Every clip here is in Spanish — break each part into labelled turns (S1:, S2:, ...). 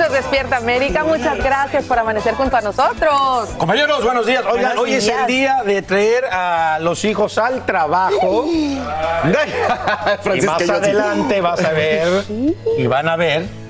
S1: Es Despierta América. Muchas gracias por amanecer junto a nosotros.
S2: Compañeros, buenos días. Oigan,
S1: Buenos
S2: hoy es el día de traer a los hijos al trabajo. y más adelante vas a ver y van a ver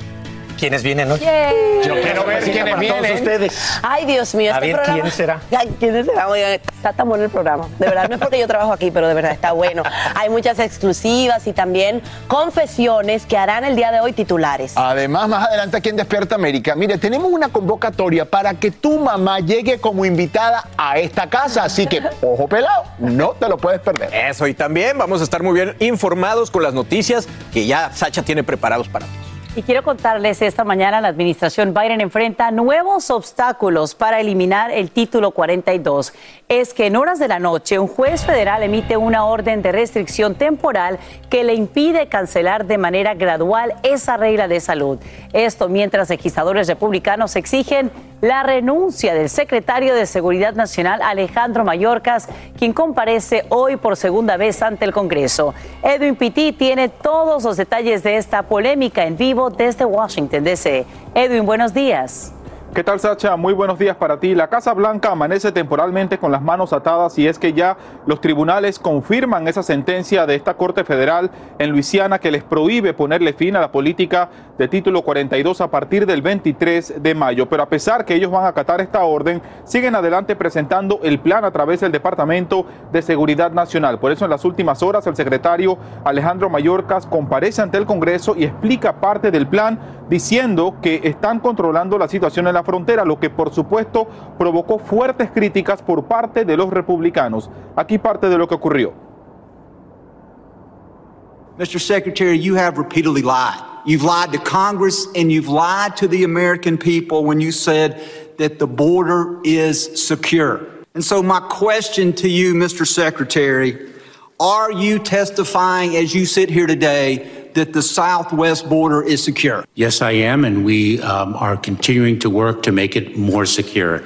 S2: quiénes vienen hoy.
S3: Yo quiero ver quiénes
S2: para todos
S3: vienen.
S2: ustedes.
S4: Ay, Dios mío,
S2: A
S4: este
S2: ver,
S4: programa.
S2: ¿quién será?
S4: Ay, ¿quién será? Oigan, está tan bueno el programa. De verdad, no es porque yo trabajo aquí, pero de verdad está bueno. Hay muchas exclusivas y también confesiones que harán el día de hoy titulares.
S3: Además, más adelante aquí en Despierta América, mire, tenemos una convocatoria para que tu mamá llegue como invitada a esta casa. Así que, ojo pelado, no te lo puedes perder.
S5: Eso, y también vamos a estar muy bien informados con las noticias que ya Sacha tiene preparados para todos.
S6: Y quiero contarles, esta mañana la administración Biden enfrenta nuevos obstáculos para eliminar el título 42. Es que en horas de la noche un juez federal emite una orden de restricción temporal que le impide cancelar de manera gradual esa regla de salud. Esto mientras legisladores republicanos exigen la renuncia del secretario de Seguridad Nacional Alejandro Mayorkas, quien comparece hoy por segunda vez ante el Congreso. Edwin Pitti tiene todos los detalles de esta polémica en vivo desde Washington, D.C. Edwin, buenos días.
S7: ¿Qué tal, Sacha? Muy buenos días para ti. La Casa Blanca amanece temporalmente con las manos atadas y es que ya los tribunales confirman esa sentencia de esta Corte Federal en Luisiana que les prohíbe ponerle fin a la política de título 42 a partir del 23 de mayo. Pero a pesar que ellos van a acatar esta orden, siguen adelante presentando el plan a través del Departamento de Seguridad Nacional. Por eso en las últimas horas el secretario Alejandro Mayorkas comparece ante el Congreso y explica parte del plan diciendo que están controlando la situación en la frontera, lo que por supuesto provocó fuertes críticas por parte de los republicanos. Aquí parte de lo que ocurrió.
S8: Mr. Secretary, you have repeatedly lied. You've lied to Congress and you've lied to the American people when you said that the border is secure. And so, my question to you, Mr. Secretary, are you testifying as you sit here today that the southwest border is secure?
S9: Yes, I am, and we um, are continuing to work to make it more secure.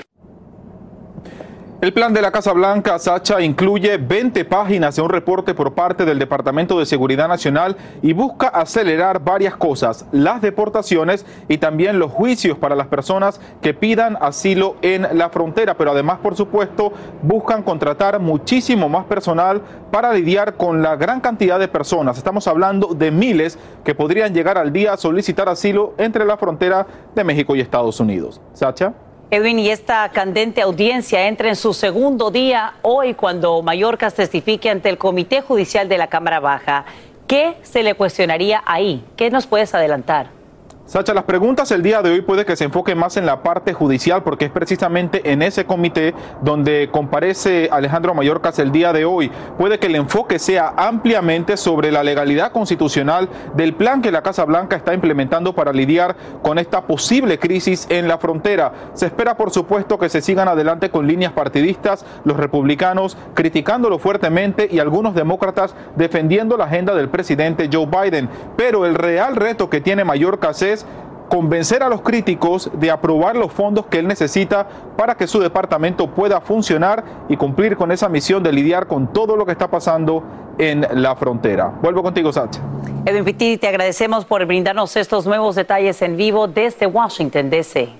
S7: El plan de la Casa Blanca, Sacha, incluye 20 páginas de un reporte por parte del Departamento de Seguridad Nacional y busca acelerar varias cosas, las deportaciones y también los juicios para las personas que pidan asilo en la frontera, pero además, por supuesto, buscan contratar muchísimo más personal para lidiar con la gran cantidad de personas. Estamos hablando de miles que podrían llegar al día a solicitar asilo entre la frontera de México y Estados Unidos. Sacha.
S6: Edwin, y esta candente audiencia entra en su segundo día hoy cuando Mayorkas testifique ante el Comité Judicial de la Cámara Baja. ¿Qué se le cuestionaría ahí? ¿Qué nos puedes adelantar?
S7: Sacha, las preguntas el día de hoy puede que se enfoque más en la parte judicial porque es precisamente en ese comité donde comparece Alejandro Mayorkas el día de hoy. Puede que el enfoque sea ampliamente sobre la legalidad constitucional del plan que la Casa Blanca está implementando para lidiar con esta posible crisis en la frontera. Se espera, por supuesto, que se sigan adelante con líneas partidistas, los republicanos criticándolo fuertemente y algunos demócratas defendiendo la agenda del presidente Joe Biden. Pero el real reto que tiene Mayorkas es convencer a los críticos de aprobar los fondos que él necesita para que su departamento pueda funcionar y cumplir con esa misión de lidiar con todo lo que está pasando en la frontera. Vuelvo contigo, Sacha.
S6: Edwin Pitti, te agradecemos por brindarnos estos nuevos detalles en vivo desde Washington, D.C.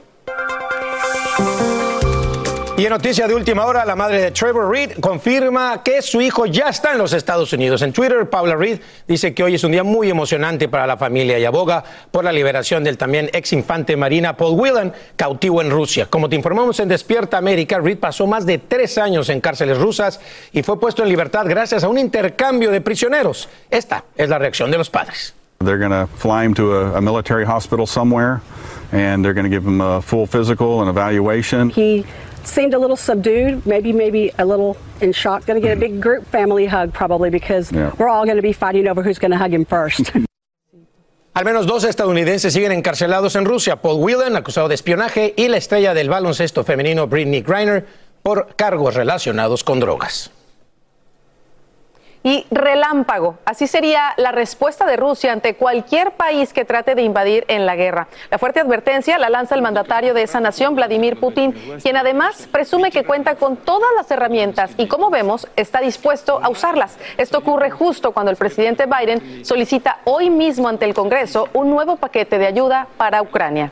S10: Y en noticia de última hora, la madre de Trevor Reed confirma que su hijo ya está en los Estados Unidos. En Twitter, Paula Reed dice que hoy es un día muy emocionante para la familia y aboga por la liberación del también ex infante marina Paul Whelan, cautivo en Rusia. Como te informamos en Despierta América, Reed pasó más de tres años en cárceles rusas y fue puesto en libertad gracias a un intercambio de prisioneros. Esta es la reacción de los padres.
S11: They're going to fly him to a, a military hospital somewhere, and they're going to give him a full physical and evaluation.
S12: He seemed a little subdued, maybe maybe a little in shock. Going to get a big group family hug probably because
S11: Yeah.
S12: we're all going to be fighting over who's going to hug him first.
S10: Al menos dos estadounidenses siguen encarcelados en Rusia. Paul Whelan, acusado de espionaje, y la estrella del baloncesto femenino Britney Griner por cargos relacionados con drogas.
S1: Y relámpago, así sería la respuesta de Rusia ante cualquier país que trate de invadir en la guerra. La fuerte advertencia la lanza el mandatario de esa nación, Vladimir Putin, quien además presume que cuenta con todas las herramientas y, como vemos, está dispuesto a usarlas. Esto ocurre justo cuando el presidente Biden solicita hoy mismo ante el Congreso un nuevo paquete de ayuda para Ucrania.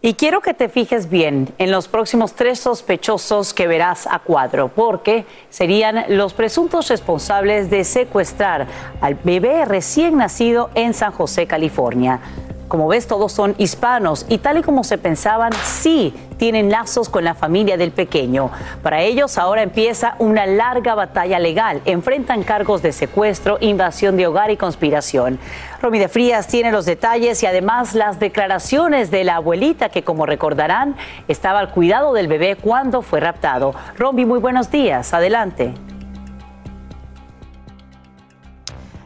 S6: Y quiero que te fijes bien en los próximos tres sospechosos que verás a cuadro, porque serían los presuntos responsables de secuestrar al bebé recién nacido en San José, California. Como ves, todos son hispanos y tal y como se pensaban, sí tienen lazos con la familia del pequeño. Para ellos ahora empieza una larga batalla legal. Enfrentan cargos de secuestro, invasión de hogar y conspiración. Romy de Frías tiene los detalles y además las declaraciones de la abuelita que, como recordarán, estaba al cuidado del bebé cuando fue raptado. Romy, muy buenos días. Adelante.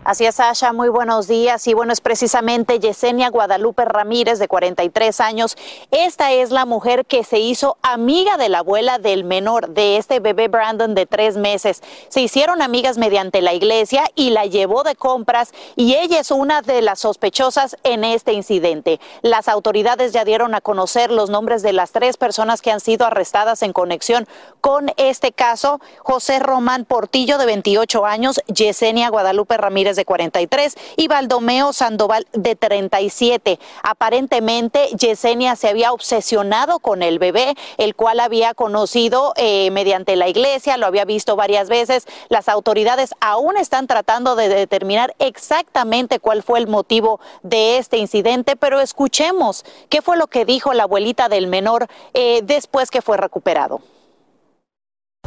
S13: Así es, Sasha, muy buenos días. Y bueno, es precisamente Yesenia Guadalupe Ramírez, de 43 años. Esta es la mujer que se hizo amiga de la abuela del menor, de este bebé Brandon de tres meses. Se hicieron amigas mediante la iglesia y la llevó de compras y ella es una de las sospechosas en este incidente. Las autoridades ya dieron a conocer los nombres de las tres personas que han sido arrestadas en conexión con este caso. José Román Portillo, de 28 años, Yesenia Guadalupe Ramírez, de 43, y Baldomeo Sandoval, de 37. Aparentemente, Yesenia se había obsesionado con el bebé, el cual había conocido eh, mediante la iglesia, lo había visto varias veces. Las autoridades aún están tratando de determinar exactamente cuál fue el motivo de este incidente, pero escuchemos qué fue lo que dijo la abuelita del menor eh, después que fue recuperado.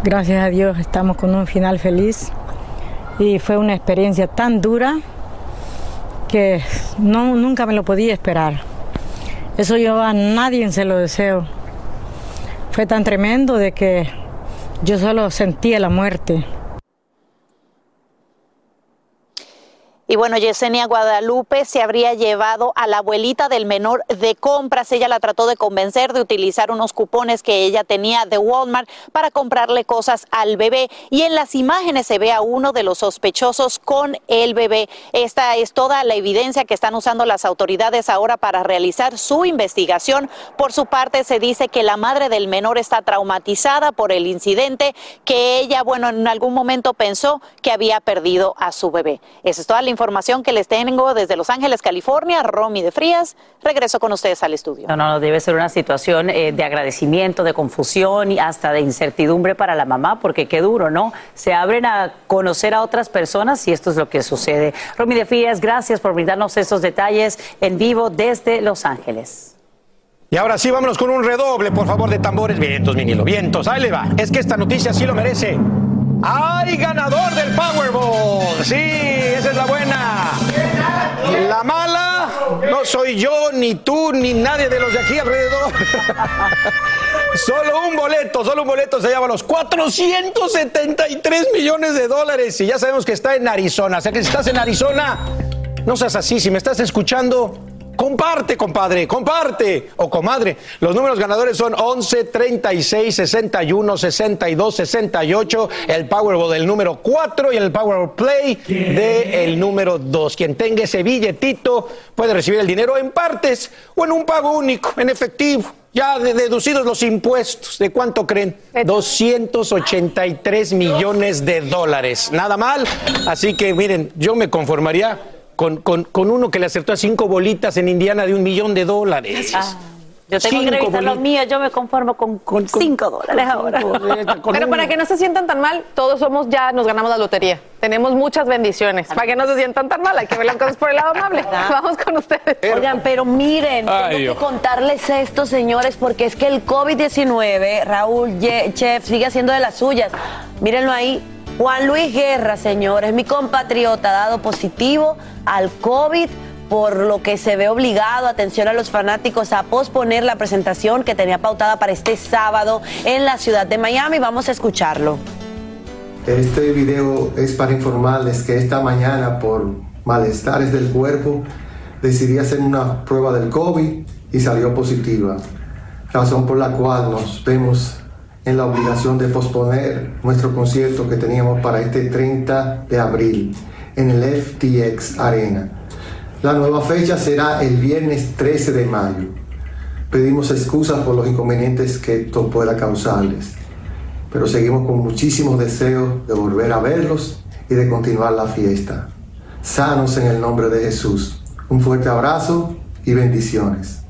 S14: Gracias a Dios estamos con un final feliz y fue una experiencia tan dura que no, nunca me lo podía esperar. Eso yo a nadie se lo deseo. Fue tan tremendo de que yo solo sentía la muerte.
S13: Y bueno, Yesenia Guadalupe se habría llevado a la abuelita del menor de compras. Ella la trató de convencer de utilizar unos cupones que ella tenía de Walmart para comprarle cosas al bebé. Y en las imágenes se ve a uno de los sospechosos con el bebé. Esta es toda la evidencia que están usando las autoridades ahora para realizar su investigación. Por su parte, se dice que la madre del menor está traumatizada por el incidente, que ella, bueno, en algún momento pensó que había perdido a su bebé. Esa es toda la información que les tengo desde Los Ángeles, California. Romy de Frías, regreso con ustedes al estudio.
S6: No, no, no, debe ser una situación eh, de agradecimiento, de confusión y hasta de incertidumbre para la mamá, porque qué duro, ¿no? Se abren a conocer a otras personas y esto es lo que sucede. Romy de Frías, gracias por brindarnos estos detalles en vivo desde Los Ángeles.
S10: Y ahora sí, vámonos con un redoble, por favor, de tambores. Vientos, Minilo, vientos. Ahí le va. Es que esta noticia sí lo merece. ¡Hay ganador del Powerball! Sí, esa es la buena. La mala no soy yo, ni tú, ni nadie de los de aquí alrededor. solo un boleto, solo un boleto se llama los 473 millones de dólares. Y ya sabemos que está en Arizona. O sea que si estás en Arizona, no seas así. Si me estás escuchando, comparte, compadre, comparte o comadre. Los números ganadores son 11, 36, 61, 62, 68, el Powerball del número 4 y el Powerball Play del número 2. Quien tenga ese billetito puede recibir el dinero en partes o en un pago único, en efectivo. Ya de- deducidos los impuestos, ¿de cuánto creen? 283 millones de dólares. Nada mal. Así que miren, yo me conformaría con, con- con uno que le acertó a cinco bolitas en Indiana de un millón de dólares.
S6: Yo tengo que revisar los míos, yo me conformo con, con cinco dólares ahora.
S1: Pero para que no se sientan tan mal, todos somos ya, nos ganamos la lotería. Tenemos muchas bendiciones. Para que no se sientan tan mal, hay que ver las cosas por el lado amable. Vamos con ustedes.
S4: Oigan, pero miren,
S1: Ay,
S4: tengo que contarles esto, señores, porque es que el COVID-19, Raúl Ye- Chef, sigue haciendo de las suyas. Mírenlo ahí. Juan Luis Guerra, señores, mi compatriota, ha dado positivo al COVID, por lo que se ve obligado, atención a los fanáticos, a posponer la presentación que tenía pautada para este sábado en la ciudad de Miami. Vamos a escucharlo.
S15: Este video es para informarles que esta mañana por malestares del cuerpo decidí hacer una prueba del COVID y salió positiva, razón por la cual nos vemos en la obligación de posponer nuestro concierto que teníamos para este 30 de abril en el FTX Arena. La nueva fecha será el viernes 13 de mayo. Pedimos excusas por los inconvenientes que esto pueda causarles pero seguimos con muchísimos deseos de volver a verlos y de continuar la fiesta. Sanos en el nombre de Jesús. Un fuerte abrazo y bendiciones.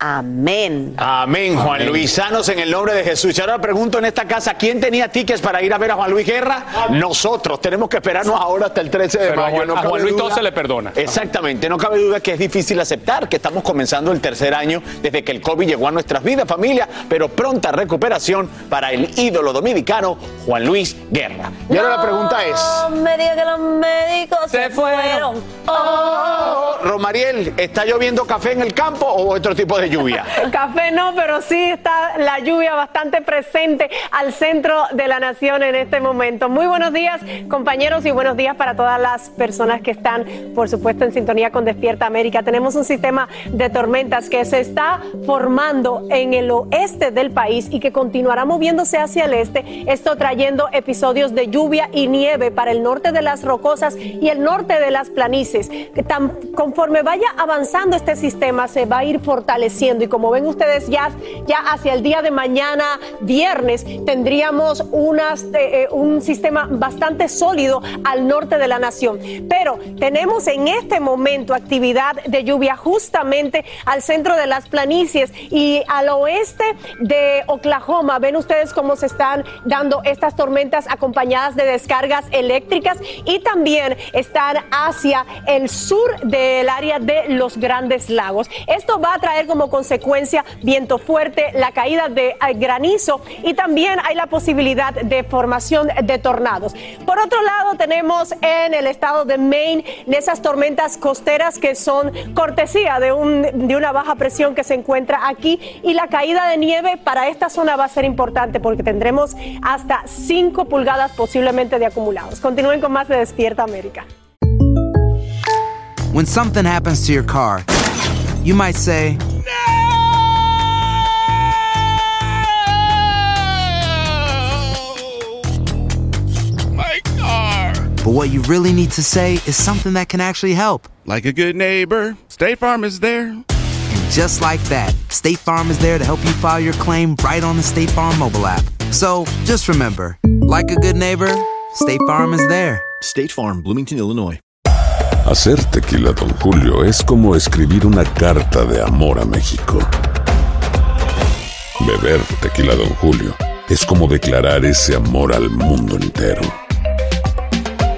S4: Amén.
S3: Amén, Juan Luis. Sanos en el nombre de Jesús. Y ahora pregunto en esta casa, ¿quién tenía tickets para ir a ver a Juan Luis Guerra? Nosotros. Tenemos que esperarnos ahora hasta el 13 de
S16: Pero a
S3: mayo.
S16: Juan- a Juan Luis todo se le perdona.
S3: Exactamente. No cabe duda que es difícil aceptar que estamos comenzando el tercer año desde que el COVID llegó a nuestras vidas, familia, pero pronta recuperación para el ídolo dominicano Juan Luis Guerra. Y ahora la pregunta es...
S4: No me diga que los médicos se, fueron. Oh.
S3: Romariel, ¿está lloviendo café en el campo o otro tipo de lluvia?
S17: Café no, pero sí está la lluvia bastante presente al centro de la nación en este momento. Muy buenos días, compañeros, y buenos días para todas las personas que están, por supuesto, en sintonía con Despierta América. Tenemos un sistema de tormentas que se está formando en el oeste del país y que continuará moviéndose hacia el este, esto trayendo episodios de lluvia y nieve para el norte de las rocosas y el norte de las planicies. Tan- conforme vaya avanzando este sistema, se va a ir fortaleciendo y como ven ustedes ya, ya hacia el día de mañana, viernes, tendríamos unas, eh, eh, un sistema bastante sólido al norte de la nación. Pero tenemos en este momento actividad de lluvia justamente al centro de las planicies y al oeste de Oklahoma. Ven ustedes cómo se están dando estas tormentas acompañadas de descargas eléctricas y también están hacia el sur del área de los grandes lagos. Esto va a traer como consecuencia viento fuerte, la caída de eh, granizo y también hay la posibilidad de formación de tornados. Por otro lado, tenemos en el estado de Maine esas tormentas costeras que son cortesía de, un, de una baja presión que se encuentra aquí y la caída de nieve para esta zona va a ser importante porque tendremos hasta 5 pulgadas posiblemente de acumulados. Continúen con más de Despierta América.
S18: When something happens to your car, you might say, but what you really need to say is something that can actually help.
S19: Like a good neighbor, State Farm is there.
S18: And just like that, State Farm is there to help you file your claim right on the State Farm mobile app. So just remember, like a good neighbor, State Farm is there.
S20: State Farm, Bloomington, Illinois.
S21: Hacer tequila, Don Julio, es como escribir una carta de amor a México. Beber tequila, Don Julio, es como declarar ese amor al mundo entero.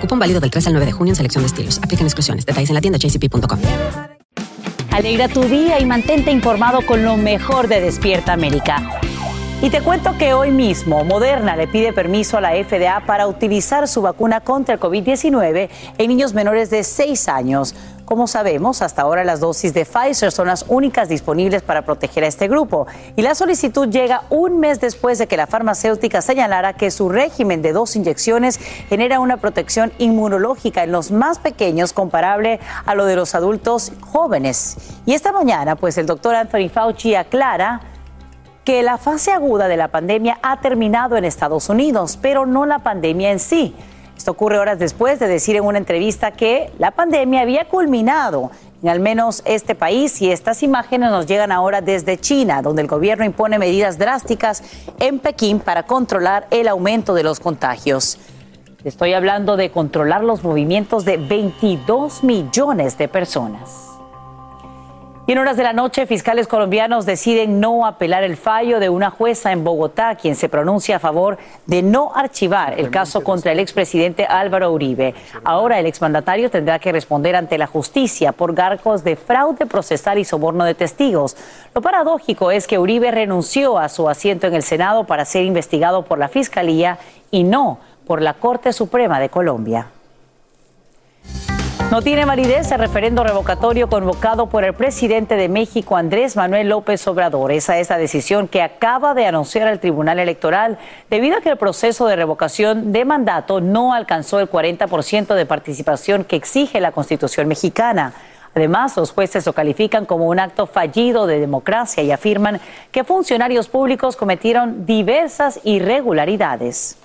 S22: Cupón válido del 3 al 9 de junio en selección de estilos. Aplican exclusiones. Detalles en la tienda jcp.com.
S6: Alegra tu día y mantente informado con lo mejor de Despierta América. Y te cuento que hoy mismo Moderna le pide permiso a la FDA para utilizar su vacuna contra el COVID-19 en niños menores de 6 años. Como sabemos, hasta ahora las dosis de Pfizer son las únicas disponibles para proteger a este grupo. Y la solicitud llega un mes después de que la farmacéutica señalara que su régimen de dos inyecciones genera una protección inmunológica en los más pequeños comparable a lo de los adultos jóvenes. Y esta mañana, pues el doctor Anthony Fauci aclara que la fase aguda de la pandemia ha terminado en Estados Unidos, pero no la pandemia en sí. Esto ocurre horas después de decir en una entrevista que la pandemia había culminado en al menos este país y estas imágenes nos llegan ahora desde China, donde el gobierno impone medidas drásticas en Pekín para controlar el aumento de los contagios. Estoy hablando de controlar los movimientos de 22 millones de personas. Y en horas de la noche, fiscales colombianos deciden no apelar el fallo de una jueza en Bogotá, quien se pronuncia a favor de no archivar el caso contra el expresidente Álvaro Uribe. Ahora el exmandatario tendrá que responder ante la justicia por garcos de fraude procesal y soborno de testigos. Lo paradójico es que Uribe renunció a su asiento en el Senado para ser investigado por la Fiscalía y no por la Corte Suprema de Colombia. No tiene validez el referendo revocatorio convocado por el presidente de México, Andrés Manuel López Obrador. Esa es la decisión que acaba de anunciar el Tribunal Electoral debido a que el proceso de revocación de mandato no alcanzó el 40% de participación que exige la Constitución mexicana. Además, los jueces lo califican como un acto fallido de democracia y afirman que funcionarios públicos cometieron diversas irregularidades.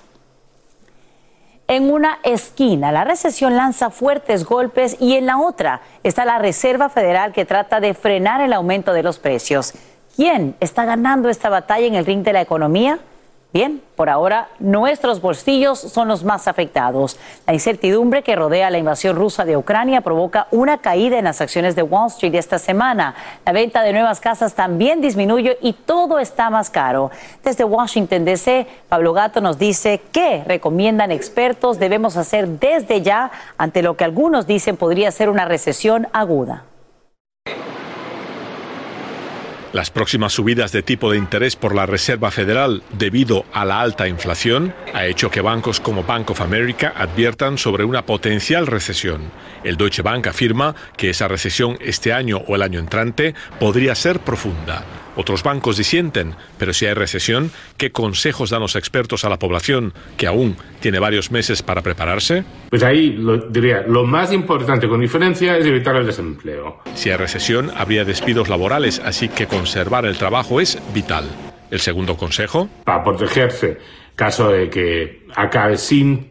S6: En una esquina, la recesión lanza fuertes golpes y en la otra está la Reserva Federal que trata de frenar el aumento de los precios. ¿Quién está ganando esta batalla en el ring de la economía? Bien, por ahora nuestros bolsillos son los más afectados. La incertidumbre que rodea la invasión rusa de Ucrania provoca una caída en las acciones de Wall Street esta semana. La venta de nuevas casas también disminuye y todo está más caro. Desde Washington DC, Pablo Gato nos dice qué recomiendan expertos debemos hacer desde ya ante lo que algunos dicen podría ser una recesión aguda.
S23: Las próximas subidas de tipo de interés por la Reserva Federal debido a la alta inflación ha hecho que bancos como Bank of America adviertan sobre una potencial recesión. El Deutsche Bank afirma que esa recesión este año o el año entrante podría ser profunda. Otros bancos disienten, pero si hay recesión, ¿qué consejos dan los expertos a la población que aún tiene varios meses para prepararse?
S24: Pues ahí lo, diría, lo más importante con diferencia es evitar el desempleo.
S23: Si hay recesión, habría despidos laborales, así que conservar el trabajo es vital. ¿El segundo consejo?
S24: Para protegerse, caso de que acabe sin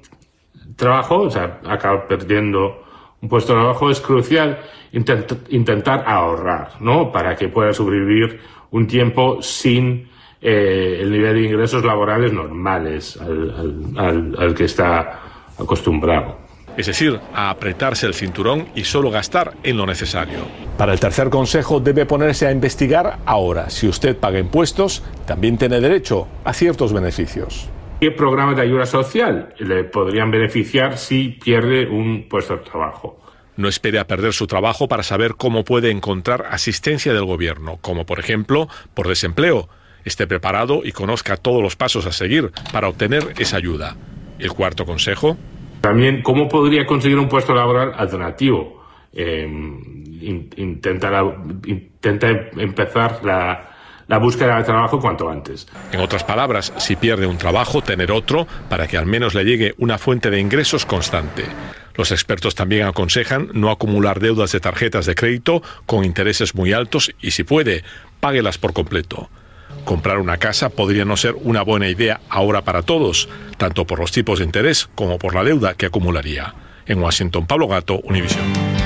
S24: trabajo, o sea, acabe perdiendo un puesto de trabajo, es crucial intentar ahorrar, ¿no? Para que pueda sobrevivir un tiempo sin eh, el nivel de ingresos laborales normales al, que está acostumbrado.
S23: Es decir, a apretarse el cinturón y solo gastar en lo necesario. Para el tercer consejo debe ponerse a investigar ahora. Si usted paga impuestos, también tiene derecho a ciertos beneficios.
S24: ¿Qué programas de ayuda social le podrían beneficiar si pierde un puesto de trabajo?
S23: No espere a perder su trabajo para saber cómo puede encontrar asistencia del gobierno, como por ejemplo por desempleo. Esté preparado y conozca todos los pasos a seguir para obtener esa ayuda. El cuarto consejo.
S24: También cómo podría conseguir un puesto laboral alternativo. Eh, intentar, empezar la, la búsqueda de trabajo cuanto antes.
S23: En otras palabras, si pierde un trabajo, tener otro para que al menos le llegue una fuente de ingresos constante. Los expertos también aconsejan no acumular deudas de tarjetas de crédito con intereses muy altos y si puede, páguelas por completo. Comprar una casa podría no ser una buena idea ahora para todos, tanto por los tipos de interés como por la deuda que acumularía. En Washington, Pablo Gato, Univision.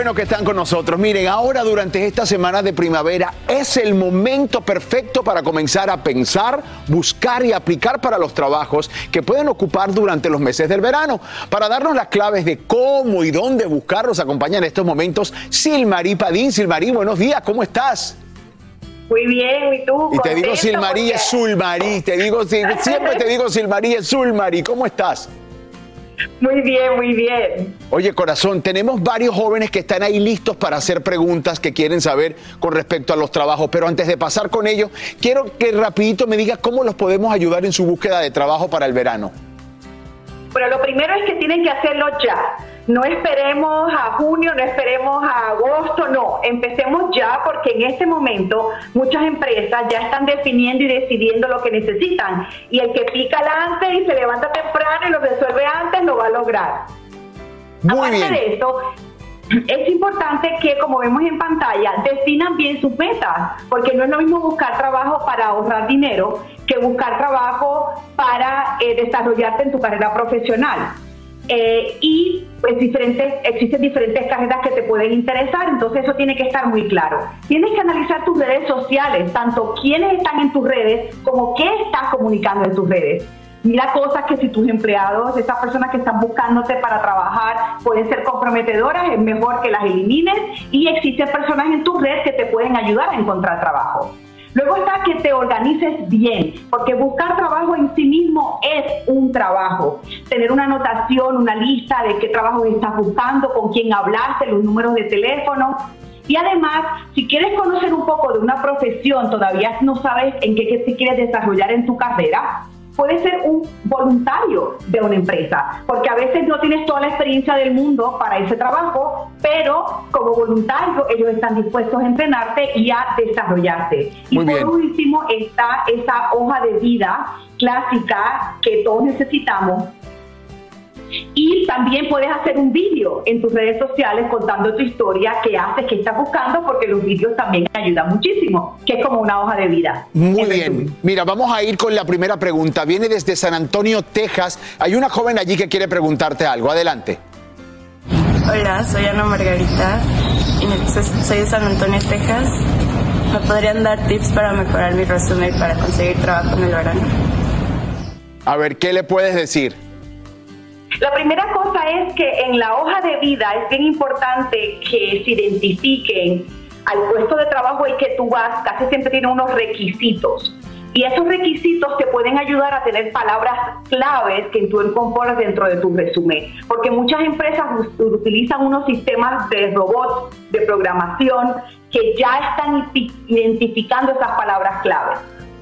S3: Bueno que están con nosotros. Miren, ahora durante esta semana de primavera es el momento perfecto para comenzar a pensar, buscar y aplicar para los trabajos que pueden ocupar durante los meses del verano. Para darnos las claves de cómo y dónde buscarlos, acompaña en estos momentos Silmarí Padín. Silmarí, buenos días, ¿cómo estás?
S25: Muy bien, ¿y tú?
S3: Y te digo Silmarí es Sulmarí, te digo, siempre te digo Silmarí es Sulmarí, ¿cómo estás?
S25: Muy bien, muy bien.
S3: Oye, corazón, tenemos varios jóvenes que están ahí listos para hacer preguntas que quieren saber con respecto a los trabajos, pero antes de pasar con ellos, quiero que rapidito me digas cómo los podemos ayudar en su búsqueda de trabajo para el verano.
S25: Bueno, lo primero es que tienen que hacerlo ya. No esperemos a junio, no esperemos a agosto, no, empecemos ya porque en este momento muchas empresas ya están definiendo y decidiendo lo que necesitan y el que pica antes y se levanta temprano y lo resuelve antes lo va a lograr.
S3: Muy
S25: Aparte
S3: bien.
S25: de esto, es importante que, como vemos en pantalla, definan bien sus metas, porque no es lo mismo buscar trabajo para ahorrar dinero que buscar trabajo para eh, desarrollarte en tu carrera profesional. Eh, y pues diferentes, existen diferentes carreras que te pueden interesar, entonces eso tiene que estar muy claro. Tienes que analizar tus redes sociales, tanto quiénes están en tus redes como qué estás comunicando en tus redes. Mira cosas que si tus empleados, esas personas que están buscándote para trabajar, pueden ser comprometedoras, es mejor que las elimines y existen personas en tu red que te pueden ayudar a encontrar trabajo. Luego está que te organices bien, porque buscar trabajo en sí mismo es un trabajo. Tener una anotación, una lista de qué trabajo estás buscando, con quién hablaste, los números de teléfono. Y además, si quieres conocer un poco de una profesión, todavía no sabes en qué, qué te quieres desarrollar en tu carrera, puedes ser un voluntario de una empresa, porque a veces no tienes toda la experiencia del mundo para ese trabajo, pero como voluntario ellos están dispuestos a entrenarte y a desarrollarte.
S3: Muy
S25: y
S3: bien.
S25: por último está esa hoja de vida clásica que todos necesitamos. Y también puedes hacer un vídeo en tus redes sociales contando tu historia, qué haces, qué estás buscando, porque los vídeos también ayudan muchísimo, que es como una hoja de vida.
S3: Muy bien. Mira, vamos a ir con la primera pregunta. Viene desde San Antonio, Texas. Hay una joven allí que quiere preguntarte algo. Adelante.
S26: Hola, soy Ana Margarita y soy de San Antonio, Texas. ¿Me podrían dar tips para mejorar mi resumen y para conseguir trabajo en el verano?
S3: A ver, ¿qué le puedes decir?
S25: La primera cosa es que en la hoja de vida es bien importante que se identifiquen al puesto de trabajo y que tú vas, casi siempre tiene unos requisitos. Y esos requisitos te pueden ayudar a tener palabras claves que tú incorporas dentro de tu resumen. Porque muchas empresas utilizan unos sistemas de robots, de programación, que ya están identificando esas palabras claves.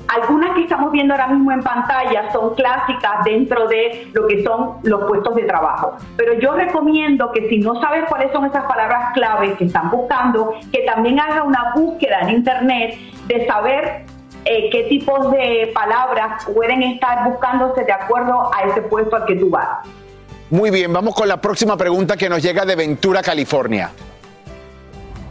S25: Algunas que estamos viendo ahora mismo en pantalla son clásicas dentro de lo que son los puestos de trabajo. Pero yo recomiendo que si no sabes cuáles son esas palabras claves que están buscando, que también haga una búsqueda en internet de saber eh, qué tipos de palabras pueden estar buscándose de acuerdo a ese puesto al que tú vas.
S3: Muy bien, vamos con la próxima pregunta que nos llega de Ventura, California.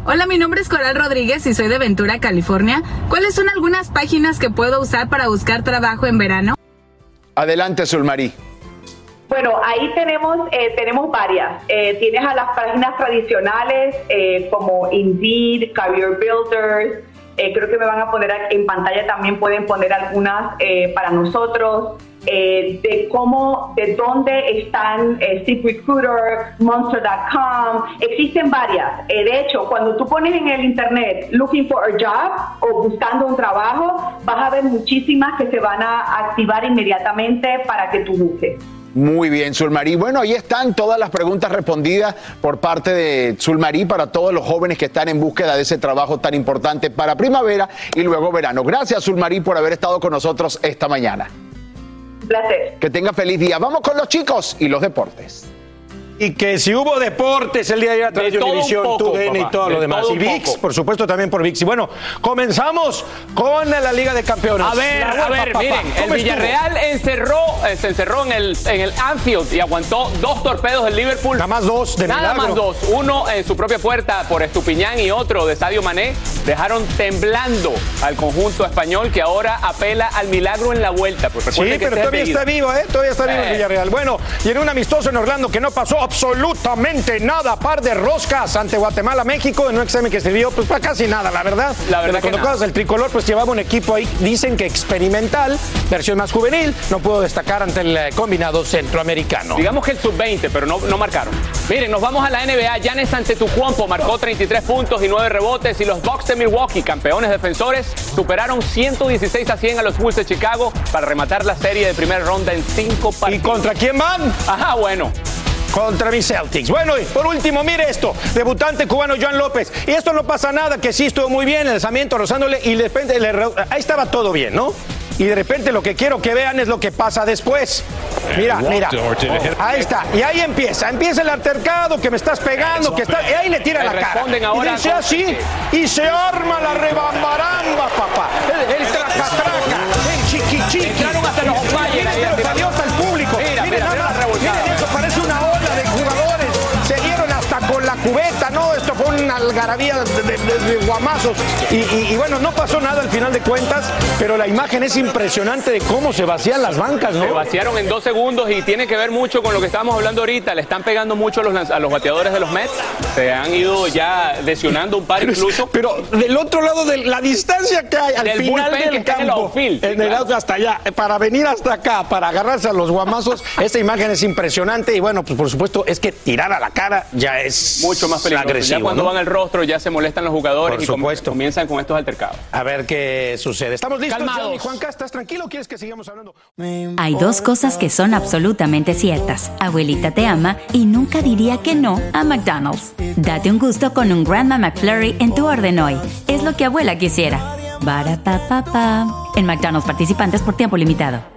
S27: Hola, mi nombre es Coral Rodríguez y soy de Ventura, California. ¿Cuáles son algunas páginas que puedo usar para buscar trabajo en verano?
S3: Adelante, Sulmarí.
S25: Bueno, ahí tenemos, eh, tenemos varias. Eh, tienes a las páginas tradicionales eh, como Indeed, Career Builders. eh, creo que me van a poner en pantalla también pueden poner algunas eh, para nosotros. Eh, de cómo, de dónde están eh, Seek Recruiter, Monster.com, existen varias. Eh, de hecho, cuando tú pones en el internet looking for a job o buscando un trabajo, vas a ver muchísimas que se van a activar inmediatamente para que tú busques.
S3: Muy bien, Sulmarí. Bueno, ahí están todas las preguntas respondidas por parte de Sulmarí para todos los jóvenes que están en búsqueda de ese trabajo tan importante para primavera y luego verano. Gracias, Sulmarí, por haber estado con nosotros esta mañana.
S25: Placer.
S3: Que tenga feliz día. Vamos con los chicos y los deportes.
S10: Y que si hubo deportes el día de ayer a través de, Univisión,
S3: poco,
S10: TUDN y todo
S3: de
S10: lo demás.
S3: todo
S10: Y VIX,
S3: poco.
S10: por supuesto, también por VIX. Y bueno, comenzamos con la Liga de Campeones.
S16: A ver,
S10: La
S16: a ver,
S10: papá.
S16: miren,
S10: ¿Cómo
S16: el
S10: estuvo?
S16: Villarreal encerró, eh, se encerró en el, en el Anfield y aguantó dos torpedos del Liverpool. Nada
S10: más dos, de
S16: Nada
S10: milagro.
S16: más dos. Uno en su propia puerta por Estupiñán y otro de Sadio Mané. Dejaron temblando al conjunto español que ahora apela al milagro en la vuelta. Pues
S10: Sí,
S16: que
S10: pero
S16: este
S10: todavía está vivo, ¿eh? Todavía está vivo el
S16: Eh.
S10: Villarreal. Bueno, y en un amistoso en Orlando que no pasó absolutamente nada. Par de roscas ante Guatemala, México, en un examen que sirvió pues para casi nada, la verdad.
S16: La verdad que
S10: convocados del tricolor pues llevaba un equipo ahí, dicen que experimental, versión más juvenil, no pudo destacar ante el eh, combinado centroamericano.
S16: Digamos que el sub-20, pero no, no marcaron. Miren, nos vamos a la NBA. Giannis Antetokounmpo marcó 33 puntos y 9 rebotes y los Bucks de Milwaukee, campeones defensores, superaron 116 a 100 a los Bulls de Chicago para rematar la serie de primera ronda en 5 partidos.
S10: ¿Y contra quién van?
S16: Ajá, bueno.
S10: Contra mis Celtics. Bueno, y por último, mire esto. Debutante cubano Joan López. Y esto no pasa nada, que sí estuvo muy bien, el lanzamiento, rozándole, y de repente, le re- ahí estaba todo bien, ¿no? Y de repente lo que quiero que vean es lo que pasa después. Mira, mira. Ahí está. Y ahí empieza. Empieza el altercado, que me estás pegando, que está. Y ahí le tira la cara. y dice así. Y se arma la rebambaramba, papá. El, el traca-traca. El chiqui-chiqui.
S16: Entraron hasta los
S10: cubeta, una algarabía de, de- de- de guamazos. Y, y- y bueno, no pasó nada al final de cuentas, pero la imagen es impresionante de cómo se vacían las bancas, ¿no?
S16: Se vaciaron en dos segundos y tiene que ver mucho con lo que estábamos hablando ahorita. Le están pegando mucho a los, lanz- a los bateadores de los Mets. Se han ido ya lesionando un par incluso.
S10: Pero del otro lado de la distancia que hay al
S16: Del
S10: final
S16: que
S10: del
S16: está en el
S10: campo, en el
S16: claro.
S10: out- hasta allá, eh, para venir hasta acá, para agarrarse a los guamazos, esta imagen es impresionante y bueno, pues por supuesto es que tirar a la cara ya es
S16: Mucho más peligroso.
S10: agresivo.
S16: ya cuando
S10: ¿no?
S16: van al rostro ya se molestan los jugadores
S10: Por
S16: y
S10: supuesto.
S16: comienzan con estos altercados.
S10: A ver qué sucede. ¿Estamos listos,
S16: Calmados.
S10: Juanca, ¿estás tranquilo quieres que sigamos hablando?
S28: Hay dos cosas que son absolutamente ciertas. Abuelita te ama y nunca diría que no a McDonald's. Date un gusto con un Grandma McFlurry en tu orden hoy. Es lo que abuela quisiera. Barapapapa. En McDonald's participantes por tiempo limitado.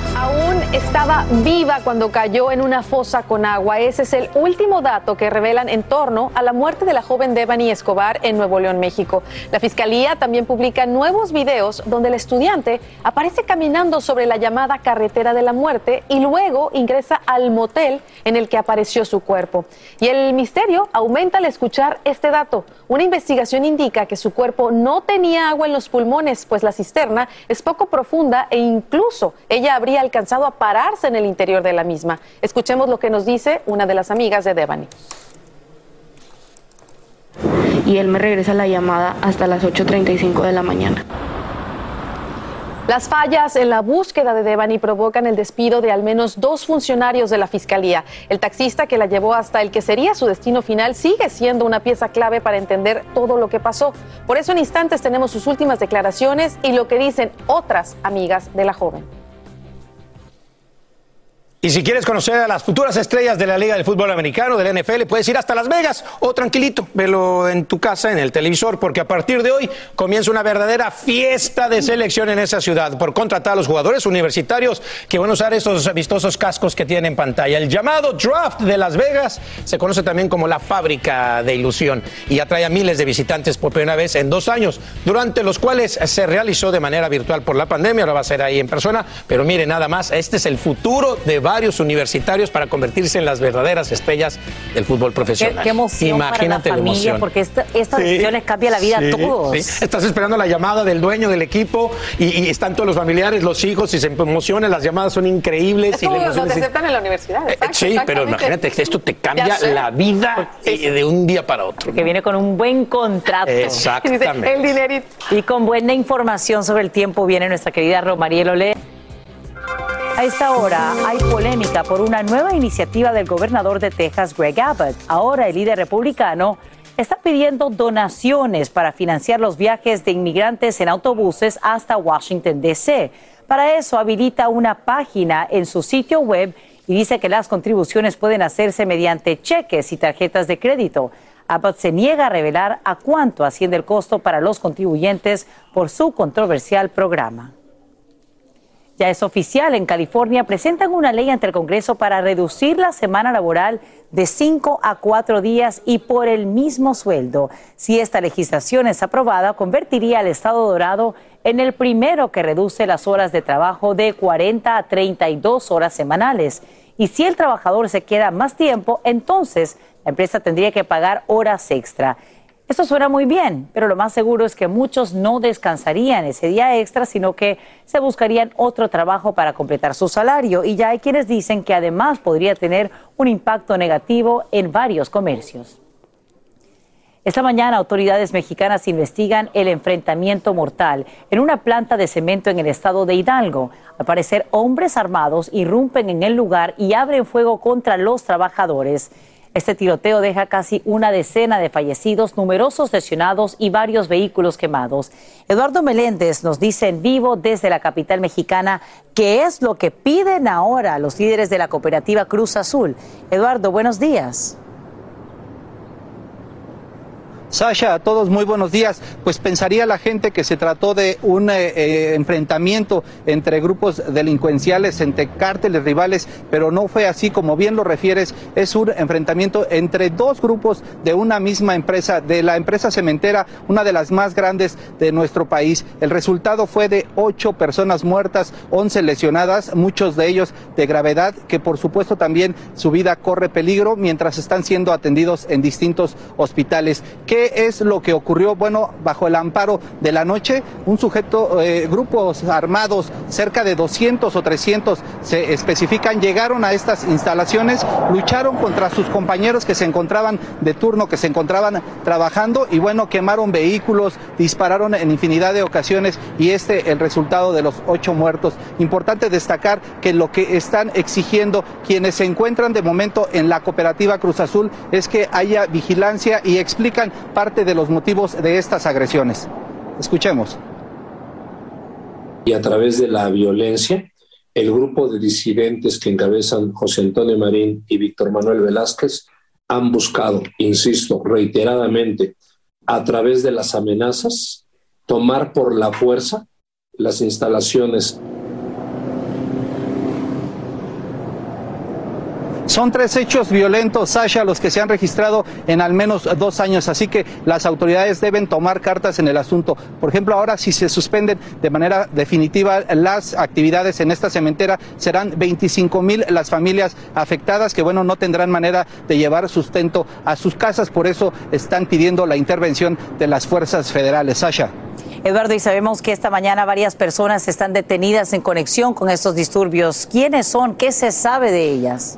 S1: Aún estaba viva cuando cayó en una fosa con agua. Ese es el último dato que revelan en torno a la muerte de la joven Devani Escobar en Nuevo León, México. La fiscalía también publica nuevos videos donde el estudiante aparece caminando sobre la llamada carretera de la muerte y luego ingresa al motel en el que apareció su cuerpo. Y el misterio aumenta al escuchar este dato. Una investigación indica que su cuerpo no tenía agua en los pulmones, pues la cisterna es poco profunda e incluso ella habría alcanzado a pararse en el interior de la misma. Escuchemos lo que nos dice una de las amigas de Devani.
S29: y él me regresa la llamada hasta las 8.35 de la mañana.
S1: Las fallas en la búsqueda de Devani provocan el despido de al menos dos funcionarios de la fiscalía. El taxista que la llevó hasta el que sería su destino final sigue siendo una pieza clave para entender todo lo que pasó. Por eso en instantes tenemos sus últimas declaraciones y lo que dicen otras amigas de la joven.
S10: Y si quieres conocer a las futuras estrellas de la Liga del Fútbol Americano, del NFL, puedes ir hasta Las Vegas. O tranquilito, velo en tu casa, en el televisor, porque a partir de hoy comienza una verdadera fiesta de selección en esa ciudad por contratar a los jugadores universitarios que van a usar esos vistosos cascos que tienen en pantalla. El llamado Draft de Las Vegas se conoce también como la fábrica de ilusión y atrae a miles de visitantes por primera vez en dos años, durante los cuales se realizó de manera virtual por la pandemia, ahora va a ser ahí en persona, pero mire nada más, este es el futuro de varios universitarios para convertirse en las verdaderas estrellas del fútbol profesional.
S6: qué emoción
S10: Imagínate
S6: para la
S10: emoción.
S6: porque esta- estas
S10: Sí,
S6: decisiones cambian la vida
S10: sí,
S6: a todos.
S10: sí. Estás esperando la llamada del dueño del equipo y, y están todos los familiares, los hijos y se emocionan, las llamadas son increíbles.
S1: Es
S10: y
S1: como te
S10: es-
S1: aceptan en la universidad. exacto,
S10: Sí, pero imagínate, esto te cambia la vida eh, de un día para otro.
S6: Que viene con un buen contrato.
S10: Exactamente.
S1: el dinerito.
S6: Y con buena información sobre el tiempo viene nuestra querida Romariel Olé. A esta hora hay polémica por una nueva iniciativa del gobernador de Texas, Greg Abbott. Ahora el líder republicano está pidiendo donaciones para financiar los viajes de inmigrantes en autobuses hasta Washington, D.C. Para eso habilita una página en su sitio web y dice que las contribuciones pueden hacerse mediante cheques y tarjetas de crédito. Abbott se niega a revelar a cuánto asciende el costo para los contribuyentes por su controversial programa. Ya es oficial, en California presentan una ley ante el Congreso para reducir la semana laboral de cinco a cuatro días y por el mismo sueldo. Si esta legislación es aprobada, convertiría al Estado Dorado en el primero que reduce las horas de trabajo de 40 a 32 horas semanales. Y si el trabajador se queda más tiempo, entonces la empresa tendría que pagar horas extra. Esto suena muy bien, pero lo más seguro es que muchos no descansarían ese día extra, sino que se buscarían otro trabajo para completar su salario. Y ya hay quienes dicen que además podría tener un impacto negativo en varios comercios. Esta mañana autoridades mexicanas investigan el enfrentamiento mortal en una planta de cemento en el estado de Hidalgo. Al parecer, hombres armados irrumpen en el lugar y abren fuego contra los trabajadores. Este tiroteo deja casi una decena de fallecidos, numerosos lesionados y varios vehículos quemados. Eduardo Meléndez nos dice en vivo desde la capital mexicana qué es lo que piden ahora los líderes de la cooperativa Cruz Azul. Eduardo, buenos días.
S30: Sasha, a todos muy buenos días. Pues pensaría la gente que se trató de un eh, eh, enfrentamiento entre grupos delincuenciales, entre cárteles rivales, pero no fue así, como bien lo refieres, es un enfrentamiento entre dos grupos de una misma empresa, de la empresa cementera, una de las más grandes de nuestro país. El resultado fue de ocho personas muertas, once lesionadas, muchos de ellos de gravedad, que por supuesto también su vida corre peligro mientras están siendo atendidos en distintos hospitales. ¿Qué es lo que ocurrió? Bueno, bajo el amparo de la noche, un sujeto, eh, grupos armados, cerca de 200 o 300 se especifican, llegaron a estas instalaciones, lucharon contra sus compañeros que se encontraban de turno, que se encontraban trabajando y bueno, quemaron vehículos, dispararon en infinidad de ocasiones y este el resultado de los ocho muertos. Importante destacar que lo que están exigiendo quienes se encuentran de momento en la cooperativa Cruz Azul es que haya vigilancia y explican parte de los motivos de estas agresiones. Escuchemos.
S31: Y a través de la violencia, el grupo de disidentes que encabezan José Antonio Marín y Víctor Manuel Velázquez han buscado, insisto, reiteradamente, a través de las amenazas, tomar por la fuerza las instalaciones
S30: Son tres hechos violentos, Sasha, los que se han registrado en al menos dos años, así que las autoridades deben tomar cartas en el asunto. Por ejemplo, ahora si se suspenden de manera definitiva las actividades en esta cementera, serán 25 mil las familias afectadas que, bueno, no tendrán manera de llevar sustento a sus casas, por eso están pidiendo la intervención de las fuerzas federales. Sasha.
S6: Eduardo, y sabemos que esta mañana varias personas están detenidas en conexión con estos disturbios. ¿Quiénes son? ¿Qué se sabe de ellas?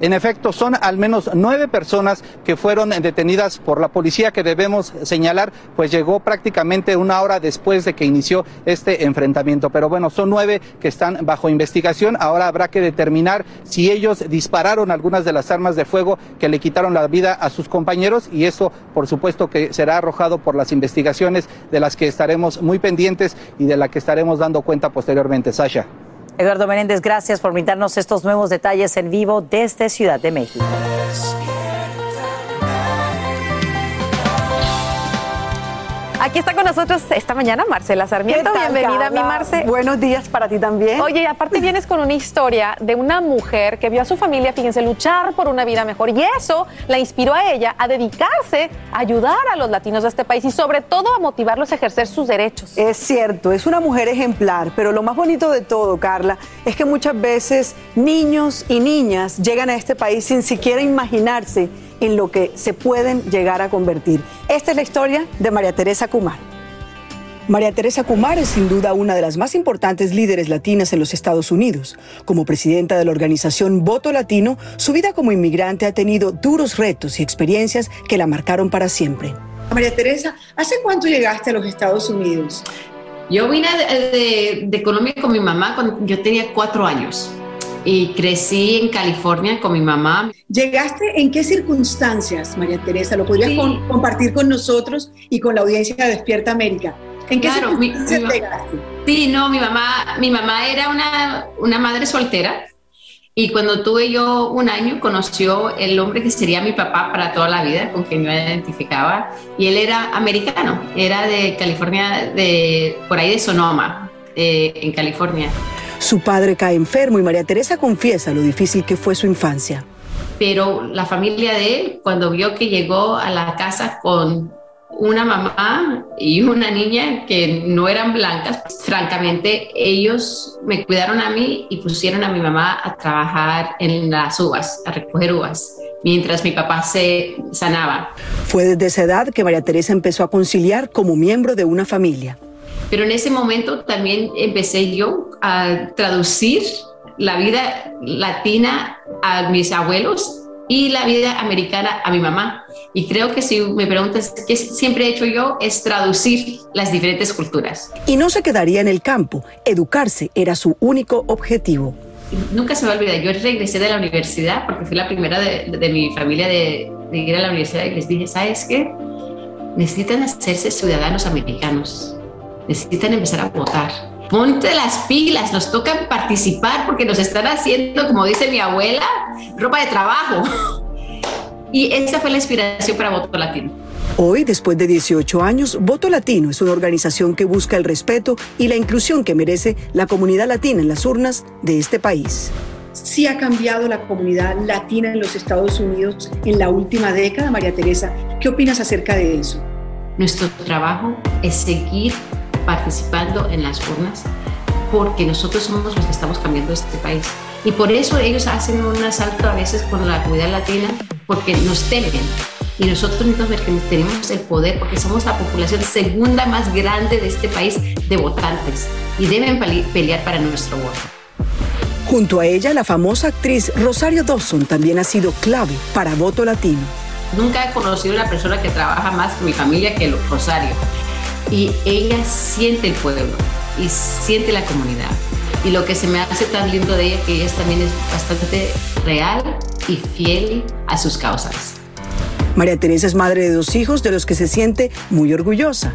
S30: En efecto, son al menos nueve personas que fueron detenidas por la policía que debemos señalar, pues llegó prácticamente una hora después de que inició este enfrentamiento. Pero bueno, son nueve que están bajo investigación. Ahora habrá que determinar si ellos dispararon algunas de las armas de fuego que le quitaron la vida a sus compañeros y eso, por supuesto, que será arrojado por las investigaciones de las que estaremos muy pendientes y de la que estaremos dando cuenta posteriormente. Sasha.
S6: Eduardo Menéndez, gracias por brindarnos estos nuevos detalles en vivo desde Ciudad de México. Aquí está con nosotros esta mañana Marcela Sarmiento. Bienvenida, mi Marce.
S32: Buenos días para ti también.
S1: Oye, aparte vienes con una historia de una mujer que vio a su familia, fíjense, luchar por una vida mejor. Y eso la inspiró a ella a dedicarse a ayudar a los latinos de este país y sobre todo a motivarlos a ejercer sus derechos.
S32: Es cierto, es una mujer ejemplar, pero lo más bonito de todo, Carla, es que muchas veces niños y niñas llegan a este país sin siquiera imaginarse en lo que se pueden llegar a convertir. Esta es la historia de María Teresa Kumar. María Teresa Kumar es sin duda una de las más importantes líderes latinas en los Estados Unidos. Como presidenta de la organización Voto Latino, su vida como inmigrante ha tenido duros retos y experiencias que la marcaron para siempre.
S33: María Teresa, ¿hace cuánto llegaste a los Estados Unidos?
S34: Yo vine de, de, Colombia con mi mamá cuando yo tenía cuatro años y crecí en California con mi mamá.
S35: ¿Llegaste en qué circunstancias, María Teresa? ¿Lo podrías compartir con nosotros y con la audiencia de Despierta América? ¿En qué circunstancias llegaste?
S34: Sí, no, mi mamá, mi mamá era una, una madre soltera y cuando tuve yo un año, conoció el hombre que sería mi papá para toda la vida, con quien me identificaba. Y él era americano, era de California, de, por ahí de Sonoma, eh, en California.
S32: Su padre cae enfermo y María Teresa confiesa lo difícil que fue su infancia.
S34: Pero la familia de él, cuando vio que llegó a la casa con una mamá y una niña que no eran blancas. Francamente, ellos me cuidaron a mí y pusieron a mi mamá a trabajar en las uvas, a recoger uvas, mientras mi papá se sanaba.
S32: Fue desde esa edad que María Teresa empezó a conciliar como miembro de una familia.
S34: Pero en ese momento también empecé yo a traducir la vida latina a mis abuelos y la vida americana a mi mamá. Y creo que si me preguntas qué siempre he hecho yo es traducir las diferentes culturas.
S32: Y no se quedaría en el campo, educarse era su único objetivo.
S34: Nunca se me olvida, yo regresé de la universidad porque fui la primera de, de mi familia de, de, ir a la universidad y les dije, ¿sabes qué? Necesitan hacerse ciudadanos americanos, necesitan empezar a votar. Ponte las pilas, nos toca participar porque nos están haciendo, como dice mi abuela, ropa de trabajo. Y esa fue la inspiración para Voto Latino.
S32: Hoy, después de 18 años, Voto Latino es una organización que busca el respeto y la inclusión que merece la comunidad latina en las urnas de este país.
S35: Sí ha cambiado la comunidad latina en los Estados Unidos en la última década, María Teresa. ¿Qué opinas acerca de eso?
S34: Nuestro trabajo es seguir participando en las urnas porque nosotros somos los que estamos cambiando este país. Y por eso ellos hacen un asalto a veces con la comunidad latina porque nos temen. Y nosotros mismos tenemos el poder porque somos la población segunda más grande de este país de votantes y deben pelear para nuestro voto.
S32: Junto a ella, la famosa actriz Rosario Dawson también ha sido clave para voto latino.
S34: Nunca he conocido a una persona que trabaja más con mi familia que Rosario. Y ella siente el pueblo y siente la comunidad. Y lo que se me hace tan lindo de ella que ella también es bastante real y fiel a sus causas.
S32: María Teresa es madre de dos hijos de los que se siente muy orgullosa.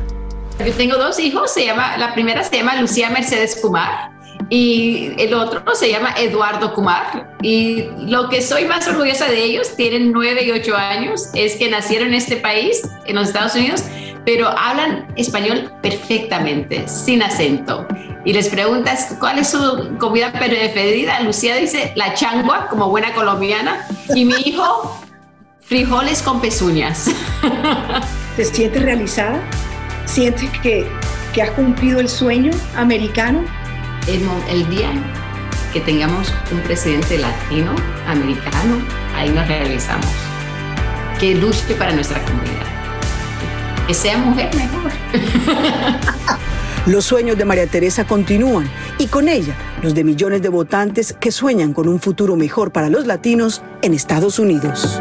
S34: Yo tengo dos hijos, se llama, la primera se llama Lucía Mercedes Kumar y el otro se llama Eduardo Kumar. Y lo que soy más orgullosa de ellos, tienen nueve y ocho años, es que nacieron en este país, en los Estados Unidos, pero hablan español perfectamente, sin acento. Y les preguntas cuál es su comida preferida. Lucía dice la changua, como buena colombiana, y mi hijo, frijoles con pezuñas.
S35: ¿Te sientes realizada? ¿Sientes que, que has cumplido el sueño americano?
S34: El, el día que tengamos un presidente latino, americano, ahí nos realizamos. Que luche para nuestra comunidad que sea mujer mejor.
S32: Los sueños de María Teresa continúan y con ella los de millones de votantes que sueñan con un futuro mejor para los latinos en Estados Unidos.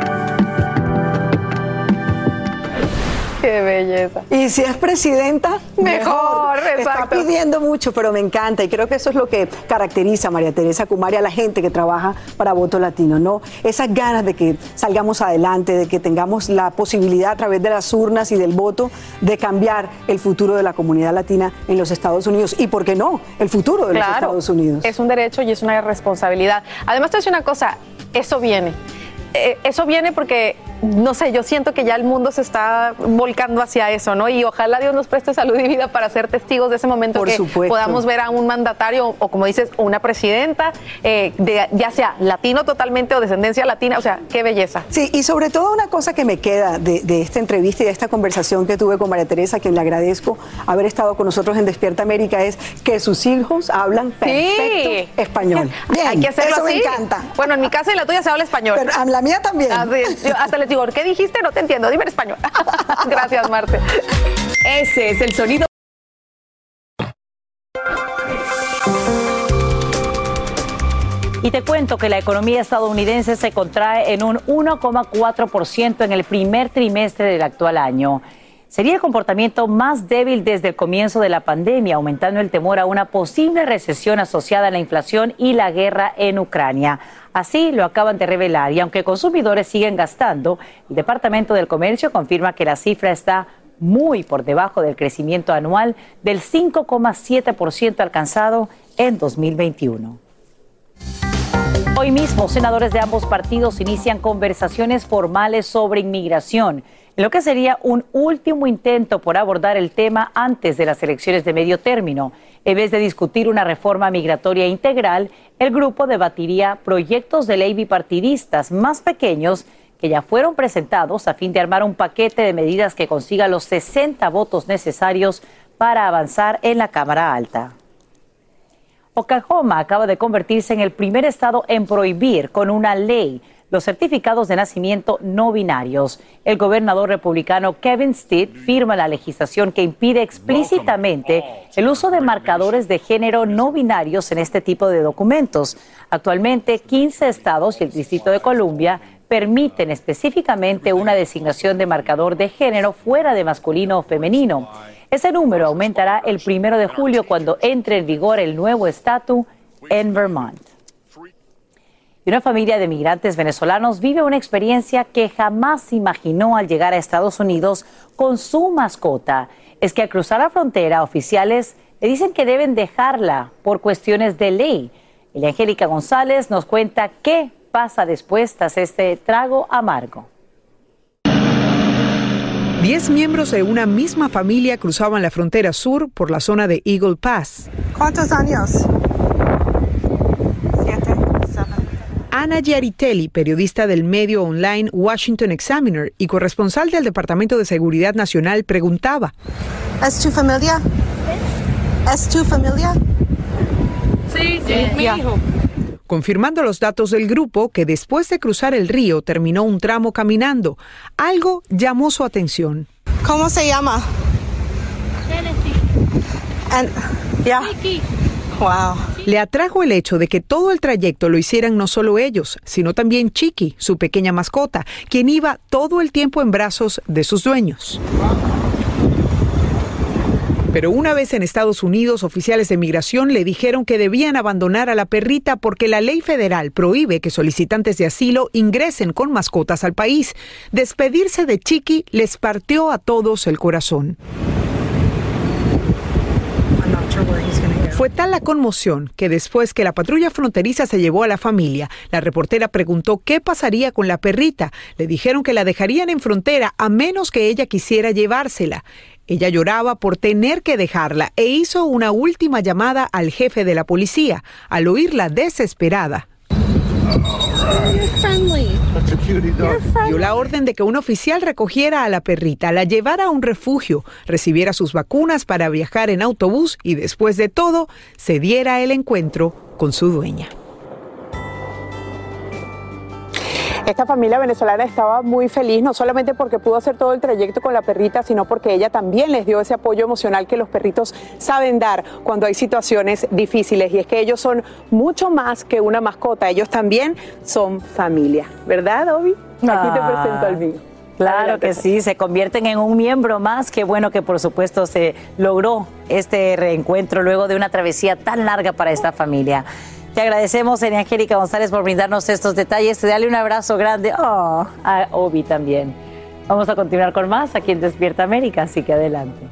S1: Qué belleza.
S32: Y si es presidenta, mejor. Está pidiendo mucho, pero me encanta. Y creo que eso es lo que caracteriza a María Teresa Kumari, a la gente que trabaja para Voto Latino, ¿no? Esas ganas de que salgamos adelante, de que tengamos la posibilidad a través de las urnas y del voto de cambiar el futuro de la comunidad latina en los Estados Unidos. Y, ¿por qué no? El futuro de los Estados Unidos.
S1: Es un derecho y es una responsabilidad. Además, te voy una cosa, eso viene. Eh, eso viene porque no sé, yo siento que ya el mundo se está volcando hacia eso, ¿no? Y ojalá Dios nos preste salud y vida para ser testigos de ese momento que podamos ver a un mandatario o, como dices, una presidenta, eh, de, ya sea latino totalmente o descendencia latina, o sea, qué belleza.
S32: Sí, y sobre todo una cosa que me queda de, esta entrevista y de esta conversación que tuve con María Teresa, a quien le agradezco haber estado con nosotros en Despierta América, es que sus hijos hablan perfecto español.
S1: Hay que hacerlo eso me encanta. Bueno, en mi casa y la tuya se habla español.
S32: Pero, la mía también.
S1: hasta les digo, ¿qué dijiste? No te entiendo, dime en español. Gracias, Marte.
S6: Ese es el sonido. Y te cuento que la economía estadounidense se contrae en un 1,4% en el primer trimestre del actual año. Sería el comportamiento más débil desde el comienzo de la pandemia, aumentando el temor a una posible recesión asociada a la inflación y la guerra en Ucrania. Así lo acaban de revelar y aunque consumidores siguen gastando, el Departamento del Comercio confirma que la cifra está muy por debajo del crecimiento anual del 5,7% alcanzado en 2021. Hoy mismo, senadores de ambos partidos inician conversaciones formales sobre inmigración, en lo que sería un último intento por abordar el tema antes de las elecciones de medio término. En vez de discutir una reforma migratoria integral, el grupo debatiría proyectos de ley bipartidistas más pequeños que ya fueron presentados a fin de armar un paquete de medidas que consiga los 60 votos necesarios para avanzar en la Cámara Alta. Oklahoma acaba de convertirse en el primer estado en prohibir con una ley los certificados de nacimiento no binarios. El gobernador republicano Kevin Stitt firma la legislación que impide explícitamente el uso de marcadores de género no binarios en este tipo de documentos. Actualmente, 15 estados y el Distrito de Columbia permiten específicamente una designación de marcador de género fuera de masculino o femenino. Ese número aumentará el primero de julio cuando entre en vigor el nuevo estatus en Vermont. Y una familia de migrantes venezolanos vive una experiencia que jamás imaginó al llegar a Estados Unidos con su mascota. Es que al cruzar la frontera, oficiales le dicen que deben dejarla por cuestiones de ley. Y Angélica González nos cuenta qué pasa después tras este trago amargo.
S36: Diez miembros de una misma familia cruzaban la frontera sur por la zona de Eagle Pass.
S37: ¿Cuántos años? Siete.
S36: Ana Giaritelli, periodista del medio online Washington Examiner y corresponsal del Departamento de Seguridad Nacional, preguntaba.
S37: ¿Es tu familia? ¿Es tu familia? Sí, sí, mi hijo
S36: confirmando los datos del grupo que después de cruzar el río terminó un tramo caminando. Algo llamó su atención.
S37: ¿Cómo se llama?
S36: Le atrajo el hecho de que todo el trayecto lo hicieran no solo ellos, sino también Chiqui, su pequeña mascota, quien iba todo el tiempo en brazos de sus dueños. Pero una vez en Estados Unidos, oficiales de migración le dijeron que debían abandonar a la perrita porque la ley federal prohíbe que solicitantes de asilo ingresen con mascotas al país. Despedirse de Chiqui les partió a todos el corazón. Fue tal la conmoción que después que la patrulla fronteriza se llevó a la familia, la reportera preguntó qué pasaría con la perrita. Le dijeron que la dejarían en frontera a menos que ella quisiera llevársela. Ella lloraba por tener que dejarla e hizo una última llamada al jefe de la policía. Al oírla desesperada, dio la orden de que un oficial recogiera a la perrita, la llevara a un refugio, recibiera sus vacunas para viajar en autobús y después de todo se diera el encuentro con su dueña. Esta familia venezolana estaba muy feliz, no solamente porque pudo hacer todo el trayecto con la perrita, sino porque ella también les dio ese apoyo emocional que los perritos saben dar cuando hay situaciones difíciles. Y es que ellos son mucho más que una mascota, ellos también son familia. ¿Verdad, Obi? Aquí te presento al mío.
S6: Claro que sí, se convierten en un miembro más. Qué bueno que por supuesto se logró este reencuentro luego de una travesía tan larga para esta familia. Te agradecemos, Enia Angélica González, por brindarnos estos detalles. Dale un abrazo grande oh, a Obi también. Vamos a continuar con más aquí en Despierta América, así que adelante.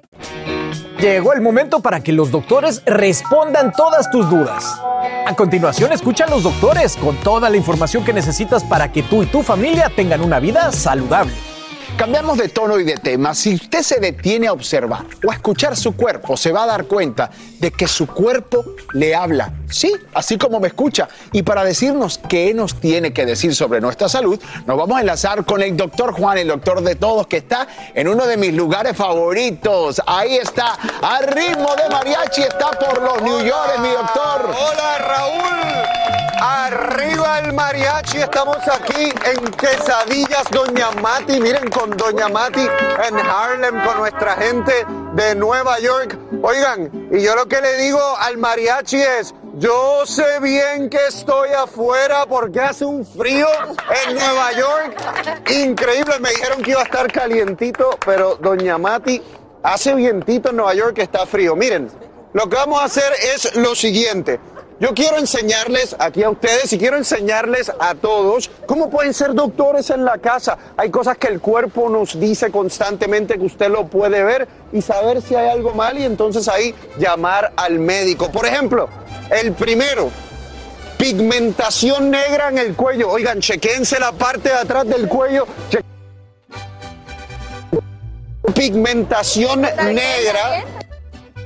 S33: Llegó el momento para que los doctores respondan todas tus dudas. A continuación, escucha a los doctores con toda la información que necesitas para que tú y tu familia tengan una vida saludable.
S3: cambiamos de tono y de tema. Si usted se detiene a observar o a escuchar su cuerpo, se va a dar cuenta de que su cuerpo le habla. Sí, así como me escucha. Y para decirnos qué nos tiene que decir sobre nuestra salud, nos vamos a enlazar con el doctor Juan, el doctor de todos, que está en uno de mis lugares favoritos. Ahí está, al ritmo de mariachi, está por los New York, mi doctor.
S38: Hola, Raúl. Arriba el mariachi, estamos aquí en Quesadillas Doña Mati. Miren con Doña Mati en Harlem con nuestra gente de Nueva York. Oigan, y yo lo que le digo al mariachi es, yo sé bien que estoy afuera porque hace un frío en Nueva York. Increíble, me dijeron que iba a estar calientito, pero Doña Mati hace vientito en Nueva York que está frío. Miren, lo que vamos a hacer es lo siguiente. Yo quiero enseñarles aquí a ustedes y quiero enseñarles a todos cómo pueden ser doctores en la casa. Hay cosas que el cuerpo nos dice constantemente que usted lo puede ver y saber si hay algo mal y entonces ahí llamar al médico. Por ejemplo, el primero, pigmentación negra en el cuello. Oigan, chequense la parte de atrás del cuello. Pigmentación negra.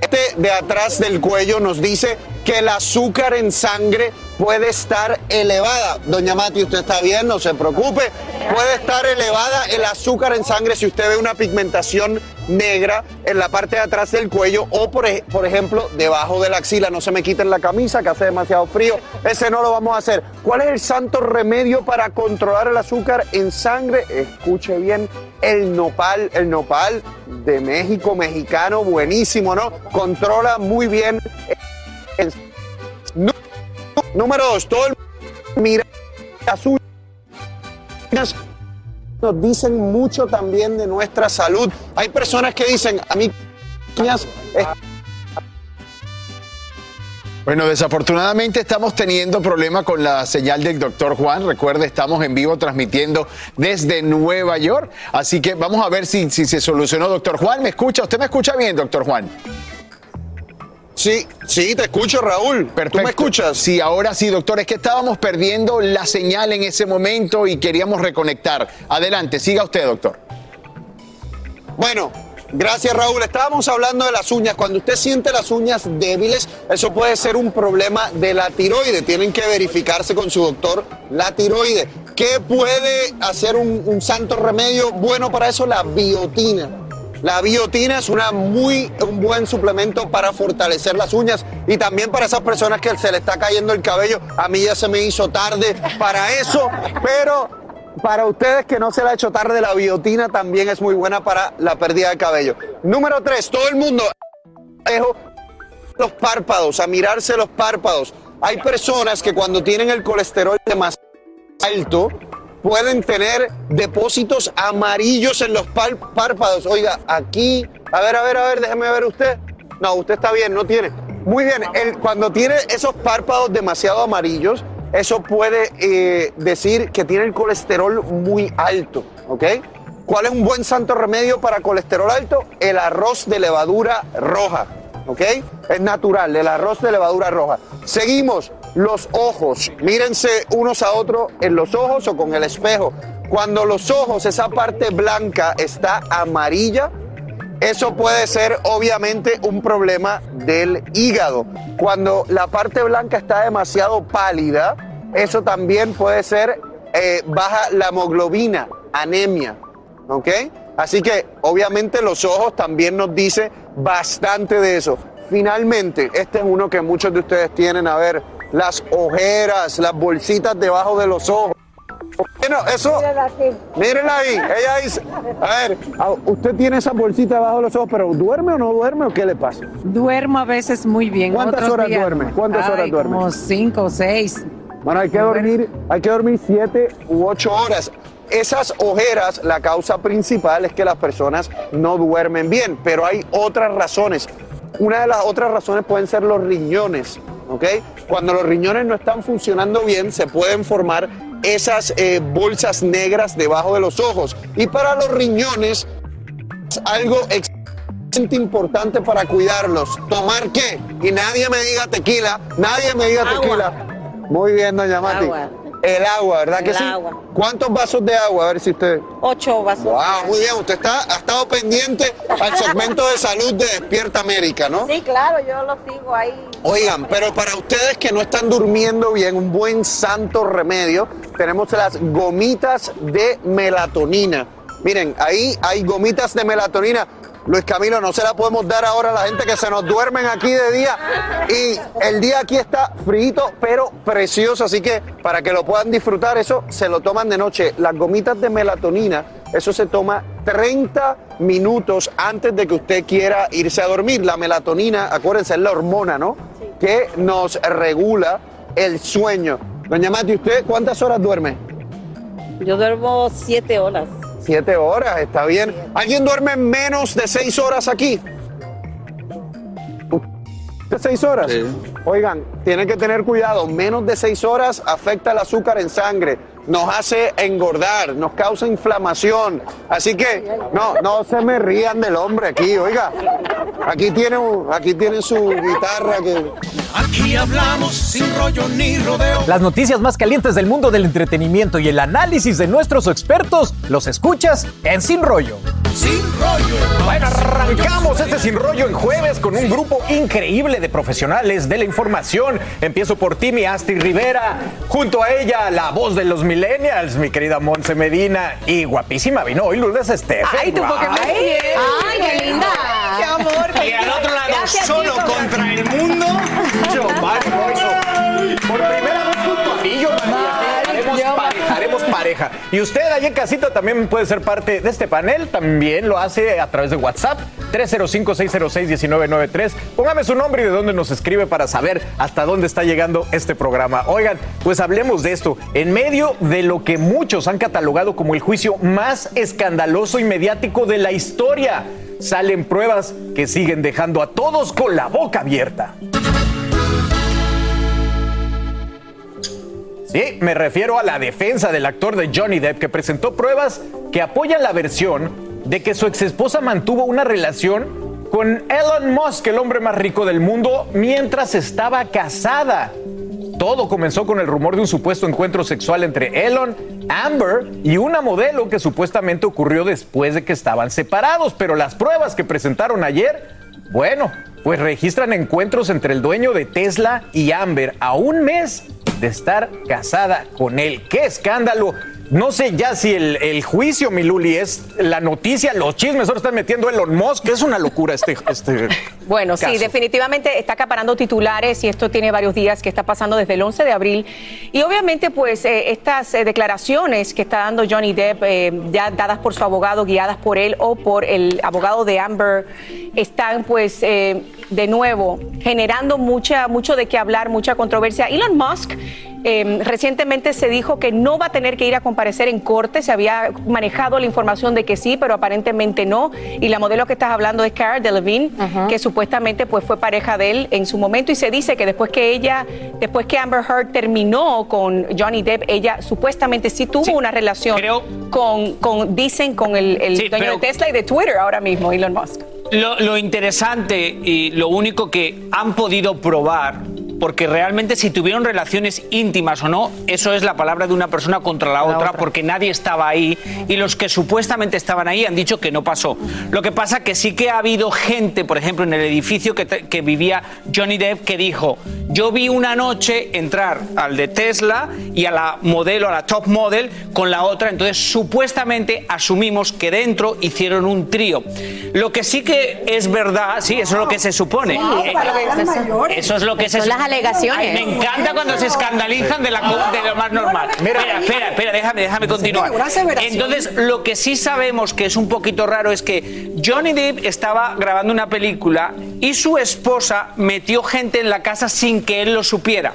S38: Este de atrás del cuello nos dice que el azúcar en sangre puede estar elevada. Doña Mati, usted está bien, no se preocupe. Puede estar elevada el azúcar en sangre si usted ve una pigmentación negra en la parte de atrás del cuello o, por, por ejemplo, debajo de la axila. No se me quiten la camisa que hace demasiado frío. Ese no lo vamos a hacer. ¿Cuál es el santo remedio para controlar el azúcar en sangre? Escuche bien, el nopal. El nopal de México, mexicano, buenísimo, ¿no? Controla muy bien Número dos, todo el mira uñas nos dicen mucho también de nuestra salud. Hay personas que dicen, a mí
S3: bueno, desafortunadamente estamos teniendo problema con la señal del doctor Juan. Recuerde, estamos en vivo transmitiendo desde Nueva York. Así que vamos a ver si, si se solucionó, doctor Juan. ¿Me escucha? ¿Usted me escucha bien, doctor Juan?
S38: Sí, sí, te escucho, Raúl. Perfecto. ¿Tú me escuchas?
S3: Sí, ahora sí, doctor. Es que estábamos perdiendo la señal en ese momento y queríamos reconectar. Adelante, siga usted, doctor.
S38: Bueno, Gracias Raúl. Estábamos hablando de las uñas. Cuando usted siente las uñas débiles, eso puede ser un problema de la tiroide. Tienen que verificarse con su doctor la tiroide. ¿Qué puede hacer un, un santo remedio bueno para eso? La biotina. La biotina es una muy, un buen suplemento para fortalecer las uñas y también para esas personas que se le está cayendo el cabello. A mí ya se me hizo tarde para eso, pero para ustedes que no se le ha hecho tarde, la biotina también es muy buena para la pérdida de cabello. Número tres, todo el mundo los párpados, a mirarse los párpados. Hay personas que cuando tienen el colesterol demasiado alto, pueden tener depósitos amarillos en los párpados. Oiga, aquí, a ver, a ver, a ver, déjeme ver usted. No, usted está bien, no tiene. Muy bien, cuando tiene esos párpados demasiado amarillos, eso puede eh, decir que tiene el colesterol muy alto, ¿ok? ¿Cuál es un buen santo remedio para colesterol alto? El arroz de levadura roja, ¿ok? Es natural, el arroz de levadura roja. Seguimos, los ojos. Mírense unos a otros en los ojos o con el espejo. Cuando los ojos, esa parte blanca está amarilla, eso puede ser obviamente un problema del hígado. Cuando la parte blanca está demasiado pálida, eso también puede ser eh, baja la hemoglobina, anemia. ¿Ok? Así que obviamente los ojos también nos dice bastante de eso. Finalmente, este es uno que muchos de ustedes tienen, a ver, las ojeras, las bolsitas debajo de los ojos. Bueno, eso. Mírenla ahí. Ella dice. A ver, usted tiene esa bolsita debajo de los ojos, pero ¿duerme o no duerme o qué le pasa?
S39: Duermo a veces muy bien.
S38: ¿Cuántas horas duerme? ¿Cuántas horas duerme?
S39: Como cinco o seis.
S38: Bueno, hay que dormir, hay que dormir siete u ocho horas. Esas ojeras, la causa principal es que las personas no duermen bien, pero hay otras razones. Una de las otras razones pueden ser los riñones. Cuando los riñones no están funcionando bien, se pueden formar esas eh, bolsas negras debajo de los ojos. Y para los riñones, es algo extremadamente importante para cuidarlos. ¿Tomar qué? Y nadie me diga tequila, nadie me diga tequila. Muy bien, doña Mati. El agua, ¿verdad que sí?
S32: agua.
S38: ¿Cuántos vasos de agua? A ver si usted...
S32: Ocho vasos.
S38: Wow, muy bien. Usted está, ha estado pendiente al segmento de salud de Despierta América, ¿no?
S32: Sí, claro, yo lo sigo ahí.
S38: Oigan, pero para ustedes que no están durmiendo bien, un buen santo remedio, tenemos las gomitas de melatonina. Miren, ahí hay gomitas de melatonina. Luis Camilo, no se la podemos dar ahora a la gente que se nos duermen aquí de día. Y el día aquí está frito, pero precioso. Así que para que lo puedan disfrutar, eso se lo toman de noche. Las gomitas de melatonina, eso se toma 30 minutos antes de que usted quiera irse a dormir. La melatonina, acuérdense, es la hormona, ¿no? Que nos regula el sueño. Doña Mati, ¿usted cuántas horas duerme?
S32: Yo duermo siete horas.
S38: Siete horas, está bien. ¿Alguien duerme menos de seis horas aquí? ¿De seis horas? Oigan, tienen que tener cuidado. Menos de seis horas afecta el azúcar en sangre. Nos hace engordar, nos causa inflamación. Así que, no, no se me rían del hombre aquí, oiga. Aquí tienen, aquí tienen su guitarra que...
S40: Aquí hablamos sin rollo ni rodeo.
S41: Las noticias más calientes del mundo del entretenimiento y el análisis de nuestros expertos los escuchas en Sin Rollo.
S40: Sin rollo.
S41: Bueno, arrancamos este Sin Rollo el jueves con un grupo increíble de profesionales de la información. Empiezo por Timmy Asti Rivera, junto a ella la voz de los millennials, mi querida Monse Medina y guapísima vino hoy Lourdes Estefan.
S42: Ay, tu Pokémon.
S32: Ay, qué linda.
S42: Qué amor.
S33: Y al otro lado,
S32: Gracias,
S33: solo
S32: Tito.
S33: contra el mundo, Giovanni. Por primera Y usted ahí en casita también puede ser parte de este panel. También lo hace a través de WhatsApp. 305-606-1993. Póngame su nombre y de dónde nos escribe para saber hasta dónde está llegando este programa. Oigan, pues hablemos de esto. En medio de lo que muchos han catalogado como el juicio más escandaloso y mediático de la historia, salen pruebas que siguen dejando a todos con la boca abierta. Sí, me refiero a la defensa del actor de Johnny Depp que presentó pruebas que apoyan la versión de que su exesposa mantuvo una relación con Elon Musk, el hombre más rico del mundo, mientras estaba casada. Todo comenzó con el rumor de un supuesto encuentro sexual entre Elon, Amber y una modelo que supuestamente ocurrió después de que estaban separados, pero las pruebas que presentaron ayer, bueno, pues registran encuentros entre el dueño de Tesla y Amber a un mes de estar casada con él. ¡Qué escándalo! No sé ya si el, el juicio, mi Luli, es la noticia, los chismes, ahora están metiendo Elon Musk, es una locura este, este
S42: Bueno, sí, definitivamente está acaparando titulares y esto tiene varios días que está pasando desde el 11 de abril. Y obviamente, pues, eh, estas eh, declaraciones que está dando Johnny Depp, eh, ya dadas por su abogado, guiadas por él o por el abogado de Amber, están, pues, de nuevo generando mucha, mucho de qué hablar, mucha controversia. Elon Musk. recientemente se dijo que no va a tener que ir a comparecer en corte. Se había manejado la información de que sí, pero aparentemente no. Y la modelo que estás hablando es Cara Delevingne, que supuestamente pues fue pareja de él en su momento. Y se dice que después que ella, después que Amber Heard terminó con Johnny Depp, ella supuestamente sí tuvo una relación con, con, dicen, con el, el
S43: Sí,
S42: dueño
S43: pero-
S42: de Tesla y de Twitter ahora mismo, Elon Musk.
S43: Lo, lo interesante y lo único que han podido probar, porque realmente si tuvieron relaciones íntimas o no, eso es la palabra de una persona contra la, otra, porque nadie estaba ahí y los que supuestamente estaban ahí han dicho que no pasó. Lo que pasa que sí que ha habido gente, por ejemplo, en el edificio que, te- que vivía Johnny Depp, que dijo, yo vi una noche entrar al de Tesla y a la modelo, a la top model, con la otra, entonces supuestamente asumimos que dentro hicieron un trío. Lo que sí que es verdad, sí, eso es lo que se supone.
S32: Sí,
S43: Eh,
S32: mayores.
S43: eso es lo que se
S32: Son las
S43: sup-
S32: alegaciones.
S43: Me encanta cuando se escandalizan de, la, de lo más normal. espera, espera, espera, déjame, déjame continuar. Entonces, lo que sí sabemos que es un poquito raro es que Johnny Depp estaba grabando una película y su esposa metió gente en la casa sin que él lo supiera.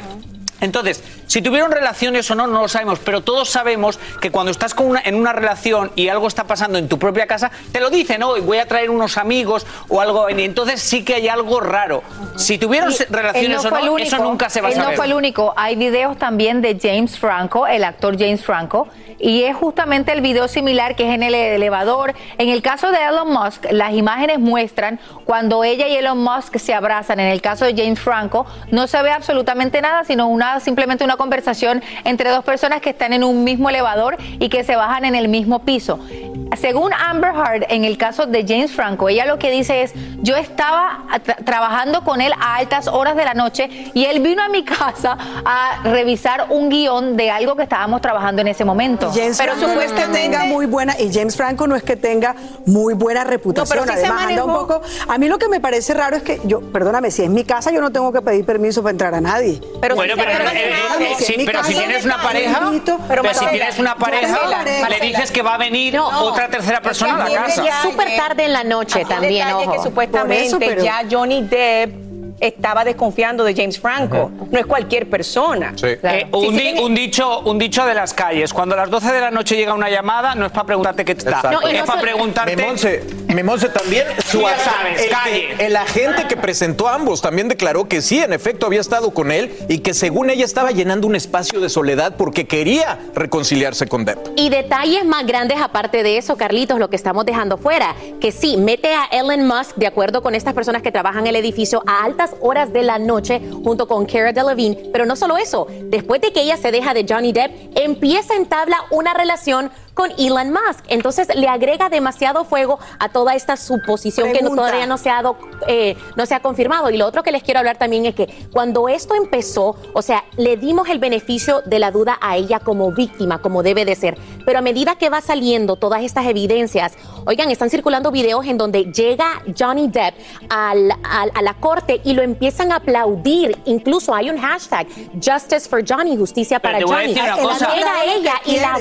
S43: Entonces, si tuvieron relaciones o no, no lo sabemos, pero todos sabemos que cuando estás con una- en una relación y algo está pasando en tu propia casa, te lo dicen, hoy voy a traer unos amigos o algo, y entonces sí que hay algo raro. Si tuvieron
S44: Él
S43: relaciones
S44: no
S43: o no,
S44: único,
S43: eso nunca se va a
S44: él
S43: saber.
S44: no fue el único. Hay videos también de James Franco, el actor James Franco,
S45: y es justamente el video similar que es en el elevador. En el caso de Elon Musk, las imágenes muestran cuando ella y Elon Musk se abrazan. En el caso de James Franco, no se ve absolutamente nada, sino una simplemente una conversación entre dos personas que están en un mismo elevador y que se bajan en el mismo piso. Según Amber Heard, en el caso de James Franco, ella lo que dice es, yo estaba trabajando con él a altas horas de la noche y él vino a mi casa a revisar un guion de algo que estábamos trabajando en ese momento.
S32: James pero Franco no es que tenga muy buena, y James Franco no es que tenga muy buena reputación. Además, anda un poco. A mí lo que me parece raro es que yo, perdóname, si es mi casa, yo no tengo que pedir permiso para entrar a nadie.
S43: Pero bueno, pero, pero si tienes una pareja, pero si tienes una pareja, le dices que va a venir otra tercera persona a la casa.
S45: Es súper tarde en la noche también, ojo.
S42: que supuestamente ya Johnny Depp estaba desconfiando de James Franco. No es cualquier persona.
S43: Eh, un, dicho, un dicho de las calles. Cuando a las 12 de la noche llega una llamada, no es para preguntarte qué está. es para preguntarte.
S33: Memonce, también. Su sabes, el, el, agente que presentó a ambos también declaró que sí, en efecto, había estado con él y que según ella estaba llenando un espacio de soledad porque quería reconciliarse con Depp.
S45: Y detalles más grandes aparte de eso, Carlitos, lo que estamos dejando fuera, que sí, mete a Elon Musk, de acuerdo con estas personas que trabajan en el edificio, a altas horas de la noche junto con Cara Delevingne. Pero no solo eso, después de que ella se deja de Johnny Depp, empieza en tabla una relación con Elon Musk. Entonces le agrega demasiado fuego a toda esta suposición que todavía no se, ha eh, no se ha confirmado. Y lo otro que les quiero hablar también es que cuando esto empezó, o sea, le dimos el beneficio de la duda a ella como víctima, como debe de ser. Pero a medida que va saliendo todas estas evidencias, oigan, están circulando videos en donde llega Johnny Depp a la corte y lo empiezan a aplaudir. Incluso hay un hashtag, Justice for Johnny, justicia para Johnny. Era ella y la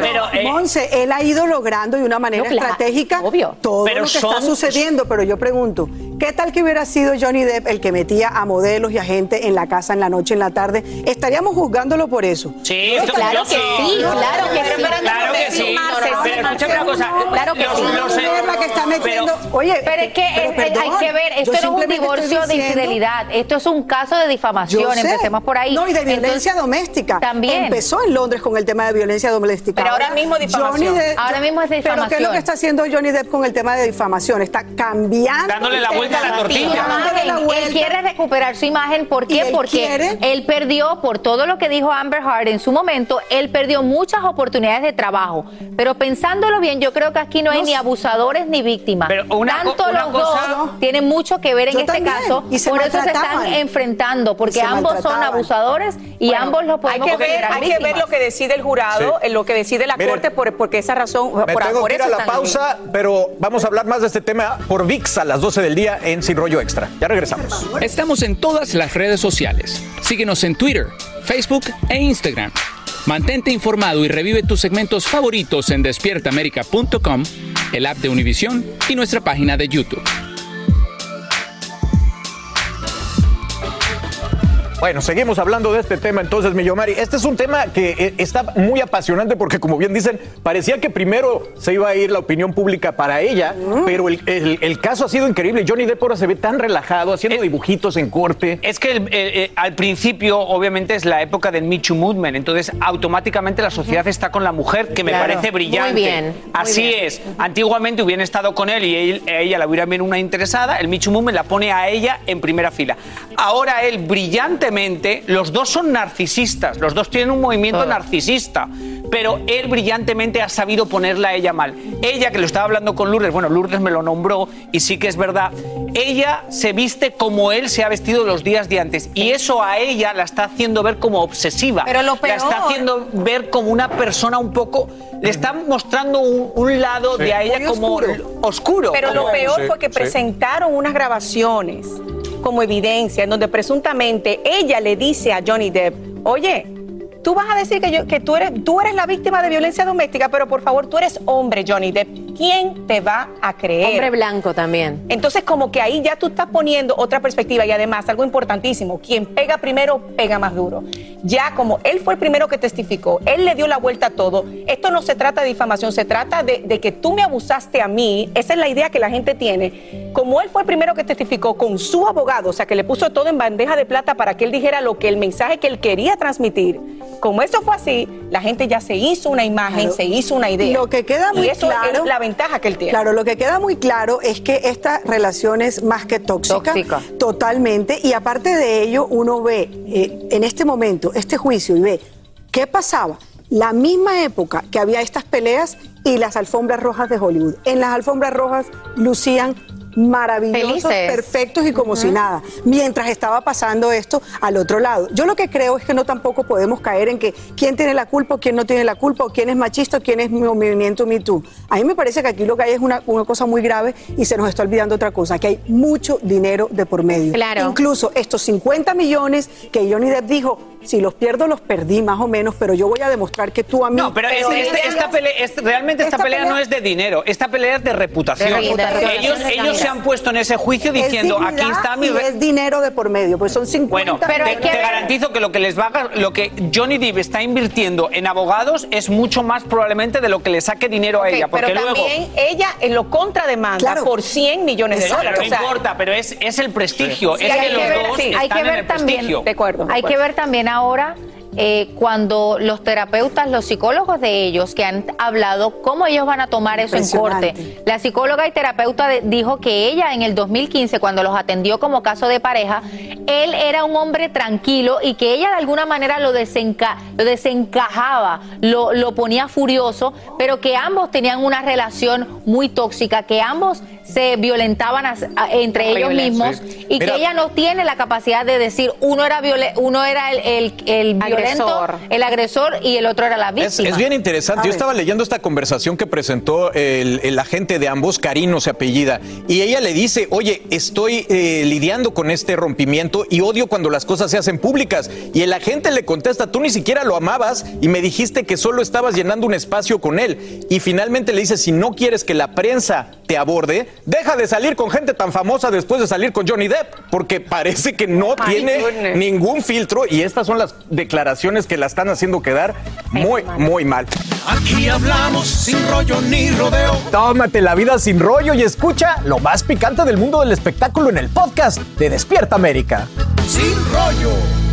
S32: Pero, eh, Monse, él ha ido logrando de una manera estratégica todo lo que está sucediendo, pero yo pregunto, ¿qué tal que hubiera sido Johnny Depp el que metía a modelos y a gente en la casa en la noche, en la tarde? ¿Estaríamos juzgándolo por eso?
S43: Sí,
S45: claro, que sí, claro que sí,
S43: claro que sí. Pero escúchame una cosa,
S45: claro que sí.
S32: que está metiendo,
S45: oye, pero es que hay que ver, esto no es un divorcio de infidelidad, esto es un caso de difamación, empecemos por ahí.
S32: No, y de violencia doméstica.
S45: También.
S32: Empezó en Londres con el tema de violencia doméstica.
S42: Pero ahora mismo difamación.
S45: Ahora mismo es difamación.
S32: Pero ¿qué es lo que está haciendo Johnny Depp con el tema de difamación? Está cambiando.
S43: Dándole la vuelta a la tortilla.
S45: Él quiere recuperar su imagen. ¿Por qué? Porque él perdió, por todo lo que dijo Amber Heard en su momento, él perdió muchas oportunidades de trabajo. Pero pensándolo bien, yo creo que aquí no hay ni abusadores ni víctimas. Pero Tanto los dos tienen mucho que ver en este caso. Y por eso se están enfrentando, porque ambos son abusadores y ambos lo podemos
S42: hay que ver, Hay que ver lo que decide el jurado, lo que decide la corte, por, porque esa razón.
S33: Me por, tengo que ir a la pausa, pero vamos a hablar más de este tema por VIX a las 12 del día en Sin Rollo Extra. Ya regresamos.
S46: Estamos en todas las redes sociales. Síguenos en Twitter, Facebook e Instagram. Mantente informado y revive tus segmentos favoritos en despiertaamerica.com, el app de Univision y nuestra página de YouTube.
S33: Bueno, seguimos hablando de este tema entonces, Millomari. Este es un tema que eh, está muy apasionante porque, como bien dicen, parecía que primero se iba a ir la opinión pública para ella, pero el, caso ha sido increíble. Johnny Depp ahora se ve tan relajado, haciendo dibujitos en corte.
S43: Es que eh, al principio, obviamente, es la época del Me Too Movement, entonces automáticamente la sociedad está con la mujer, que me parece brillante.
S45: Muy bien.
S43: Así es. Antiguamente hubieran estado con él y ella la hubiera bien una interesada, el Me Too Movement la pone a ella en primera fila. Ahora él, brillante los dos son narcisistas, los dos tienen un movimiento narcisista, pero él brillantemente ha sabido ponerla a ella mal. Ella, que lo estaba hablando con Lourdes, bueno, Lourdes me lo nombró y sí que es verdad, ella se viste como él se ha vestido los días de antes y eso a ella la está haciendo ver como obsesiva.
S45: Pero lo
S43: La está haciendo ver como una persona un poco le está mostrando un, lado de a ella como oscuro.
S42: Pero lo peor fue que presentaron unas grabaciones como evidencia en donde presuntamente ella le dice a Johnny Depp, oye, tú vas a decir que, yo, que tú, eres, tú eres la víctima de violencia doméstica, pero por favor, tú eres hombre, Johnny Depp. ¿Quién te va a creer?
S45: Hombre blanco también.
S42: Entonces, como que ahí ya tú estás poniendo otra perspectiva y además algo importantísimo, quien pega primero, pega más duro. Ya como él fue el primero que testificó, él le dio la vuelta a todo, esto no se trata de difamación, se trata de, de que tú me abusaste a mí, esa es la idea que la gente tiene. Como él fue el primero que testificó con su abogado, o sea, que le puso todo en bandeja de plata para que él dijera lo que el mensaje que él quería transmitir, como eso fue así, la gente ya se hizo una imagen, se hizo una idea.
S32: Lo que queda muy
S42: y eso
S32: claro,
S42: es la ventaja que él tiene.
S32: Claro, lo que queda muy claro es que esta relación es más que tóxica,
S42: Tóxica.
S32: totalmente, y aparte de ello, uno ve eh, en este momento este juicio y ve qué pasaba. La misma época que había estas peleas y las alfombras rojas de Hollywood. En las alfombras rojas lucían maravillosos,
S45: Felices.
S32: perfectos y como si nada, mientras estaba pasando esto al otro lado. Yo lo que creo es que no tampoco podemos caer en que quién tiene la culpa o quién no tiene la culpa, o quién es machista o quién es mi movimiento Me Too. A mí me parece que aquí lo que hay es una, una cosa muy grave y se nos está olvidando otra cosa, que hay mucho dinero de por medio.
S45: Claro.
S32: Incluso estos 50 millones que Johnny Depp dijo, si los pierdo los perdí más o menos, pero yo voy a demostrar que tú a mí...
S43: No, pero es- este-
S32: sí,
S43: esta pelea, realmente esta,
S32: Esta
S43: pelea,
S32: pelea-
S43: no es de dinero, esta pelea es de reputación.
S32: De reputación.
S43: Ellos, ellos se han puesto en ese juicio diciendo,
S32: Es
S43: aquí está mi...
S32: y es dinero de por medio, pues son 50
S43: Bueno, te,
S32: millones.
S43: te garantizo que lo que les va a- lo que Johnny Depp está invirtiendo en abogados es mucho más probablemente de lo que le saque dinero a ella, porque
S42: pero
S43: luego
S42: también ella en lo contrademanda
S43: Claro.
S42: por 100 millones de
S43: Claro,
S42: dólares.
S43: no
S42: O sea,
S43: importa, pero es, es el prestigio,
S44: Sí,
S43: es
S44: hay
S43: que
S44: que
S43: los
S44: ver-
S43: dos
S44: sí,
S43: están
S44: hay que
S43: en
S44: ver
S43: el
S44: también-
S43: prestigio.
S42: De acuerdo.
S44: Hay que ver también ahora una hora eh, cuando los terapeutas, los psicólogos de ellos que han hablado, cómo ellos van a tomar eso en corte. La psicóloga y terapeuta de- dijo que ella en el 2015, cuando los atendió como caso de pareja, él era un hombre tranquilo y que ella de alguna manera lo, desenca- lo desencajaba, lo, lo ponía furioso, pero que ambos tenían una relación muy tóxica, que ambos se violentaban a- entre ellos mismos
S33: Sí.
S44: y
S33: Mira-
S44: que ella no tiene la capacidad de decir uno era uno era el, el- el violento,
S45: Agresor.
S44: el agresor y el otro era la víctima.
S33: es bien interesante. Yo estaba leyendo esta conversación que presentó el, el agente de ambos, Carino se apellida, y ella le dice, oye, estoy eh, lidiando con este rompimiento y odio cuando las cosas se hacen públicas. Y el agente le contesta, tú ni siquiera lo amabas y me dijiste que solo estabas llenando un espacio con él. Y finalmente le dice, si no quieres que la prensa te aborde, deja de salir con gente tan famosa después de salir con Johnny Depp, porque parece que no
S47: My
S33: tiene
S47: goodness.
S33: ningún filtro y estas son las declaraciones que la están haciendo quedar muy, muy mal.
S47: Aquí hablamos sin rollo ni rodeo.
S33: Tómate la vida sin rollo y escucha lo más picante del mundo del espectáculo en el podcast de Despierta América.
S47: Sin rollo.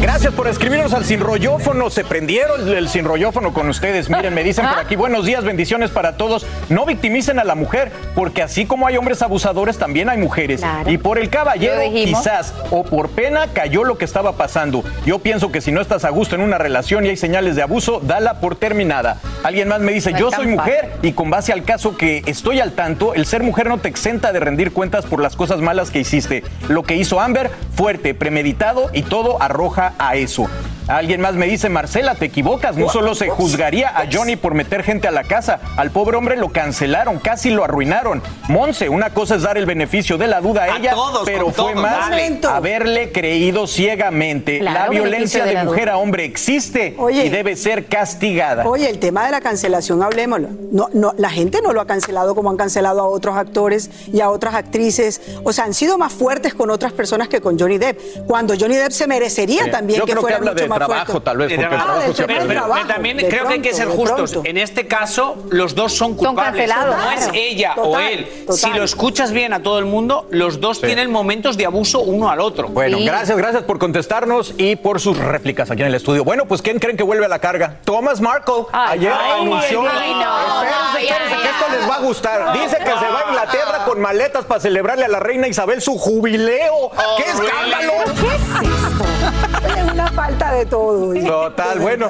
S33: Gracias por escribirnos al sinrollófono. Se prendieron el sinrollófono con ustedes. Miren, me dicen por aquí, buenos días, bendiciones para todos. No victimicen a la mujer, porque así como hay hombres abusadores, también hay mujeres. Y por el caballero, quizás, o por pena, cayó lo que estaba pasando. Yo pienso que si no estás a gusto en una relación y hay señales de abuso, dala por terminada. Alguien más me dice,
S44: No
S33: yo soy mujer y con base al caso que estoy al tanto, el ser mujer no te exenta de rendir cuentas por las cosas malas que hiciste. Lo que hizo Amber, fuerte, premeditado y todo arroja a eso. Alguien más me dice, Marcela, te equivocas. No solo se juzgaría a Johnny por meter gente a la casa. Al pobre hombre lo cancelaron, casi lo arruinaron. Monse, una cosa es dar el beneficio de la duda a,
S3: A
S33: ella,
S3: todos,
S33: pero fue
S3: todos,
S33: más
S3: dale.
S33: haberle creído ciegamente.
S44: Claro,
S33: la violencia
S44: de
S33: de,
S44: la duda.
S33: mujer a hombre existe
S32: Oye.
S33: y debe ser castigada.
S32: Oye, el tema de la cancelación, hablemoslo. No, no, la gente no lo ha cancelado como han cancelado a otros actores y a otras actrices. O sea, han sido más fuertes con otras personas que con Johnny Depp. Cuando Johnny Depp se merecería
S33: Sí.
S32: también
S33: Yo
S32: que fuera mucho más
S33: trabajo,
S32: fuerte.
S33: tal vez, porque.
S32: Ah,
S33: trabajo se.
S43: Pero, también
S32: de
S43: creo que hay que ser justos.
S32: pronto.
S43: En este caso, los dos son culpables. No es ella o él.
S32: total.
S43: Si lo escuchas bien a todo el mundo, los dos
S33: Sí.
S43: tienen momentos de abuso uno al otro.
S33: Bueno,
S44: Sí.
S33: gracias, gracias por contestarnos y por sus réplicas aquí en el estudio. Bueno, pues ¿quién creen que vuelve a la carga? Thomas Markle.
S44: Ay,
S33: Ayer
S44: ay,
S33: anunció.
S44: ay, no,
S33: espérense,
S44: ay,
S33: espérense,
S44: ay,
S33: que esto les va a gustar. Dice que se va a Inglaterra con maletas para celebrarle a la reina Isabel su jubileo. ¡Qué escándalo!
S32: Es una falta de todo.
S33: Total, bueno.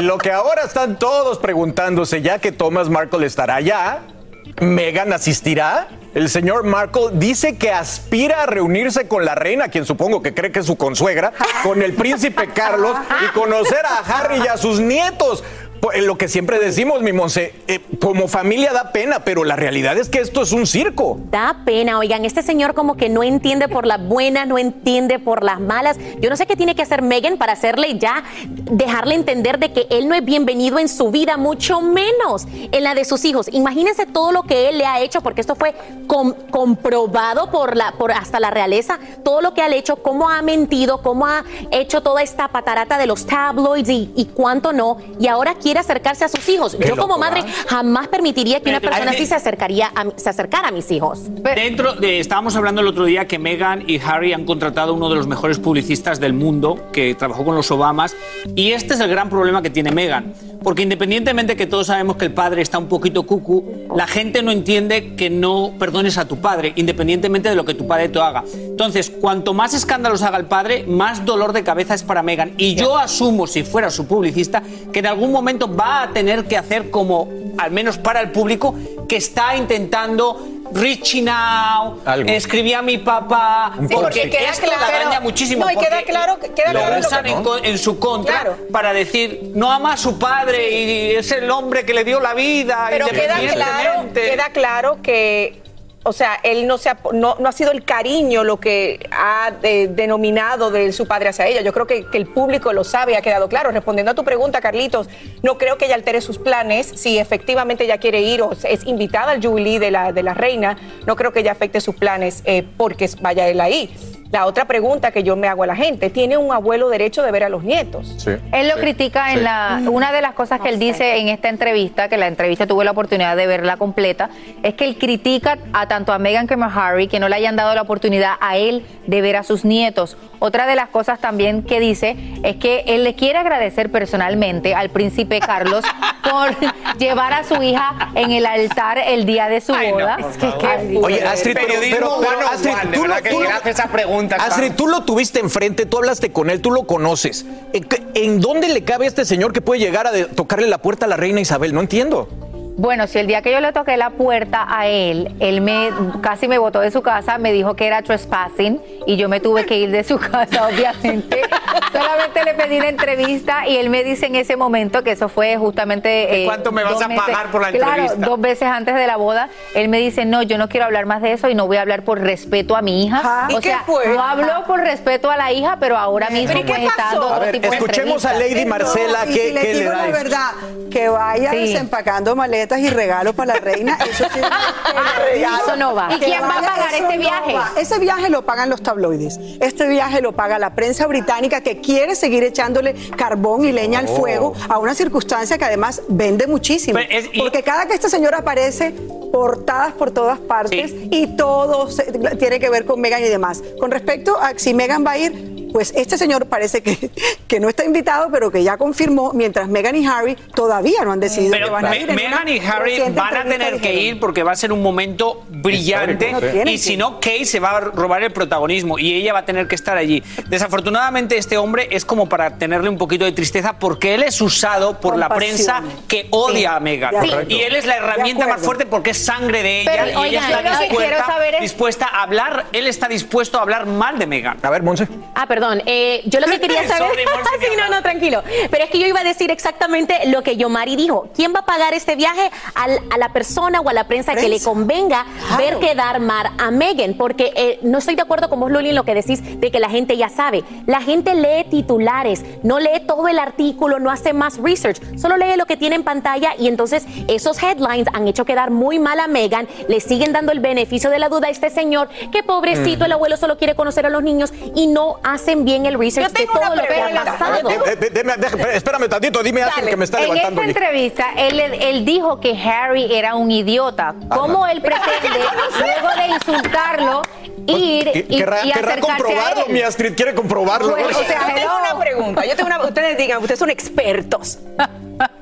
S33: Lo que ahora están todos preguntándose, ya que Thomas Markle estará allá, ¿Megan asistirá? El señor Markle dice que aspira a reunirse con la reina, quien supongo que cree que es su consuegra, con el príncipe Carlos y conocer a Harry y a sus nietos. Po- eh, Lo que siempre decimos, mi Monse, eh, como familia da pena, pero la realidad es que esto es un circo.
S45: Da pena, oigan, este señor como que no entiende por las buenas, no entiende por las malas. Yo no sé qué tiene que hacer Megan para hacerle ya, dejarle entender de que él no es bienvenido en su vida, mucho menos en la de sus hijos. Imagínense todo lo que él le ha hecho, porque esto fue com- comprobado por la, por hasta la realeza, todo lo que ha hecho, cómo ha mentido, cómo ha hecho toda esta patarata de los tabloids y, y cuánto no. Y ahora quiere quiere acercarse a sus hijos.
S3: Qué
S45: Yo como madre jamás permitiría que una persona así se acercaría a, se acercara a mis hijos.
S43: Dentro de, estábamos hablando el otro día que Meghan y Harry han contratado a uno de los mejores publicistas del mundo que trabajó con los Obamas y este es el gran problema que tiene Meghan, porque independientemente que todos sabemos que el padre está un poquito cucu, la gente no entiende que no perdones a tu padre, independientemente de lo que tu padre haga. Entonces, cuanto más escándalos haga el padre, más dolor de cabeza es para Meghan. Y yo asumo, si fuera su publicista, que en algún momento va a tener que hacer como, al menos para el público, que está intentando reaching out,
S33: Algo.
S43: escribí a mi papá,
S33: Un
S42: Sí, porque
S33: post-it.
S42: queda
S43: esto
S42: claro-
S43: la daña muchísimo.
S42: No, y queda
S43: porque
S42: claro que- queda
S43: lo
S42: claro lo
S43: usan
S42: que-
S43: en, su contra
S42: Claro.
S43: para decir no ama a su padre y es el hombre que le dio la vida.
S42: Pero queda claro, queda claro que, o sea, él no, se ha, no, no ha sido el cariño lo que ha eh, denominado de su padre hacia ella. Yo creo que, el público lo sabe ha quedado claro. Respondiendo a tu pregunta, Carlitos, no creo que ella altere sus planes. Si efectivamente ella quiere ir o es invitada al jubilee de la, de la reina, no creo que ella afecte sus planes eh, porque vaya él ahí. La otra pregunta que yo me hago a la gente, ¿tiene un abuelo derecho de ver a los nietos?
S33: Sí.
S44: Él lo
S33: Sí.
S44: critica en
S33: Sí.
S44: la. Una de las cosas que él dice en esta entrevista, que la entrevista tuve la oportunidad de verla completa, es que él critica a tanto a Meghan como a Harry que no le hayan dado la oportunidad a él de ver a sus nietos. Otra de las cosas también que dice es que él le quiere agradecer personalmente al príncipe Carlos por llevar a su hija en el altar el día de su boda.
S33: Oye, Astrid, pero, pero- pero,
S3: on
S33: Astrid, tú,
S3: que
S33: tú
S3: llegaste a esa pregunta,
S33: Astrid,
S3: claro.
S33: tú lo tuviste enfrente, tú hablaste con él, tú lo conoces. ¿En qué- ¿En dónde le cabe a este señor que puede llegar a tocarle la puerta a la reina Isabel? No entiendo.
S44: Bueno, si el día que yo le toqué la puerta a él, él me casi me botó de su casa, me dijo que era trespassing y yo me tuve que ir de su casa, obviamente. Solamente le pedí la entrevista y él me dice en ese momento que eso fue justamente.
S43: ¿Y cuánto me vas
S44: dos
S43: a pagar por la
S44: Claro,
S43: entrevista?
S44: dos veces antes de la boda. Él me dice, no, yo no quiero hablar más de eso y no voy a hablar por respeto a mi hija.
S42: ¿Y
S44: O
S42: qué
S44: sea,
S42: fue?
S44: no habló por respeto a la hija, pero ahora mismo
S42: ¿Pero
S44: pues, está dando
S42: pasó?
S44: otro
S33: A ver,
S44: tipo de
S33: escuchemos a. Lady Marcela,
S32: y
S33: ¿qué,
S32: si le
S33: qué le
S32: digo
S33: da
S32: la verdad, que vaya
S44: Sí.
S32: desempacando maletas y regalos para la reina, eso sí.
S45: Eso no va.
S44: ¿Y quién va a pagar este viaje?
S32: Ese viaje lo pagan los tabloides. Este viaje lo paga la prensa británica que quiere seguir echándole carbón y leña al fuego a una circunstancia que además vende muchísimo.
S43: Pero es- y-
S32: Porque cada que este señor aparece, portadas por todas partes
S43: Sí.
S32: y todo se- tiene que ver con Meghan y demás. Con respecto a si Meghan va a ir, pues este señor parece que, que no está invitado, pero que ya confirmó, mientras Meghan y Harry todavía no han decidido
S43: Pero
S32: que van a ir.
S43: Meghan y Harry van a tener que ir porque va a ser un momento brillante y si no, Kate se va a robar el protagonismo y ella va a tener que estar allí. Desafortunadamente este hombre es como para tenerle un poquito de tristeza porque él es usado por la prensa que odia a Meghan. Y él es la herramienta más fuerte porque es sangre de ella
S44: Pero,
S43: y
S44: oigan,
S43: ella está
S44: que quiero
S43: dispuesta,
S44: saber es-
S43: dispuesta a hablar, él está dispuesto a hablar mal de Meghan.
S33: A ver, Monse.
S45: Ah, perdón. Eh, yo lo que quería saber. Sí, no, no, tranquilo. Pero es que yo iba a decir exactamente lo que Yomari dijo. ¿Quién va a pagar este viaje Al- a la persona o a la prensa, que le convenga ver quedar mal a Megan? Porque eh, no estoy de acuerdo con vos, Luli, en lo que decís de que la gente ya sabe. La gente lee titulares, no lee todo el artículo, no hace más research, solo lee lo que tiene en pantalla y entonces esos headlines han hecho quedar muy mal a Megan, le siguen dando el beneficio de la duda a este señor, que pobrecito, el abuelo solo quiere conocer a los niños y no hacen bien el research
S42: Yo
S45: de
S42: tengo
S45: todo
S42: una
S45: lo que ha pasado.
S33: Eh, eh, espérame tantito, dime Astrid
S42: Dale.
S33: que me está
S44: En
S33: levantando.
S44: esta
S33: el-
S44: entrevista, él, él dijo que Harry era un idiota. ¿Cómo él pretende, luego de insultarlo, ir
S33: Que-
S44: y,
S33: querrá,
S44: y
S33: querrá
S44: a
S33: comprobarlo,
S44: él?
S33: mi Astrid, quiere comprobarlo.
S42: O sea, yo tengo una pregunta. Yo tengo una, ustedes digan, ustedes son expertos.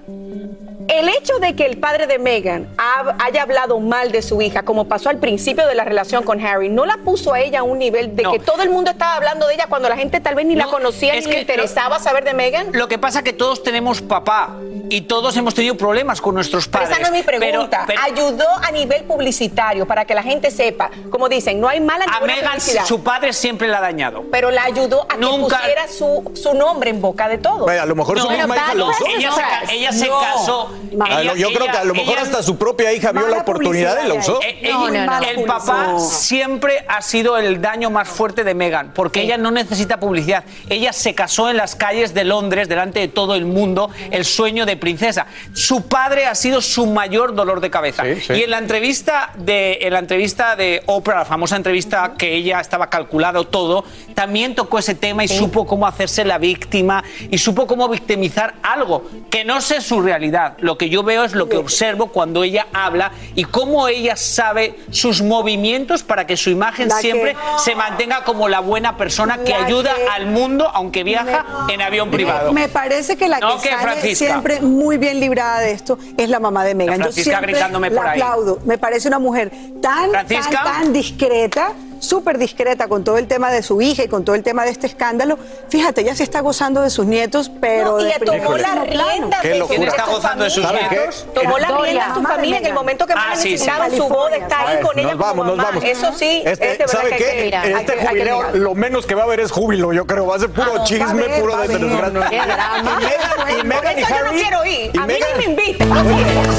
S42: El hecho de que el padre de Meghan ha- haya hablado mal de su hija, como pasó al principio de la relación con Harry, ¿no la puso a ella a un nivel de
S43: No.
S42: que todo el mundo estaba hablando de ella cuando la gente tal vez ni la
S43: No,
S42: conocía
S43: es
S42: ni le interesaba saber de Meghan?
S43: Lo que pasa que todos tenemos papá y todos hemos tenido problemas con nuestros
S42: Pero
S43: padres.
S42: esa no es mi pregunta.
S43: Pero- pero-
S42: Ayudó a nivel publicitario para que la gente sepa. Como dicen, no hay mala ni
S43: a
S42: buena
S43: Megan
S42: publicidad.
S43: su padre siempre la ha dañado.
S42: Pero la ayudó a
S43: Nunca-
S42: que pusiera su, su nombre en boca de todos.
S33: Vaya, a lo mejor su misma hija lo usó.
S43: Ella se, ca- ella se
S42: No.
S43: casó.
S33: Ah,
S43: ella-
S33: yo creo que a lo mejor
S43: ella-
S33: hasta su propia hija vio la oportunidad y la usó.
S43: Eh,
S44: No, no, no.
S43: El papá siempre ha sido el daño más fuerte de Meghan, porque ella no necesita publicidad. Ella se casó en las calles de Londres, delante de todo el mundo, el sueño de princesa. Su padre ha sido su mayor dolor de cabeza. Y en la entrevista de en la entrevista de Oprah, la famosa entrevista que ella estaba calculado todo, también tocó ese tema y supo cómo hacerse la víctima y supo cómo victimizar algo que no sé su realidad. Lo que yo veo es lo que observo cuando ella habla y cómo ella sabe sus movimientos para que su imagen siempre se mantenga como la buena persona que ayuda al mundo aunque viaja en avión privado.
S32: Me parece que la que, sale siempre muy bien librada de esto es la mamá de Megan. Yo siempre
S43: gritándome
S32: la aplaudo. Me parece una mujer tan, tan, tan discreta súper discreta con todo el tema de su hija y con todo el tema de este escándalo. Fíjate, ella se está gozando de sus nietos, pero.
S42: No, y tomó la rienda
S43: de ¿Quién está gozando de sus nietos?
S42: Tomó la rienda de su familia en el momento que más ah, su boda, está ahí con ella.
S33: Nos vamos, nos vamos.
S42: Eso sí,
S33: este, ¿sabe qué? En este jubileo lo menos que va a haber es júbilo, yo creo. Va a ser puro ah, chisme, puro de
S42: Y Megan y Harry. Yo no quiero ir. A mí ni me invitan.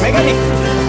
S33: Megan y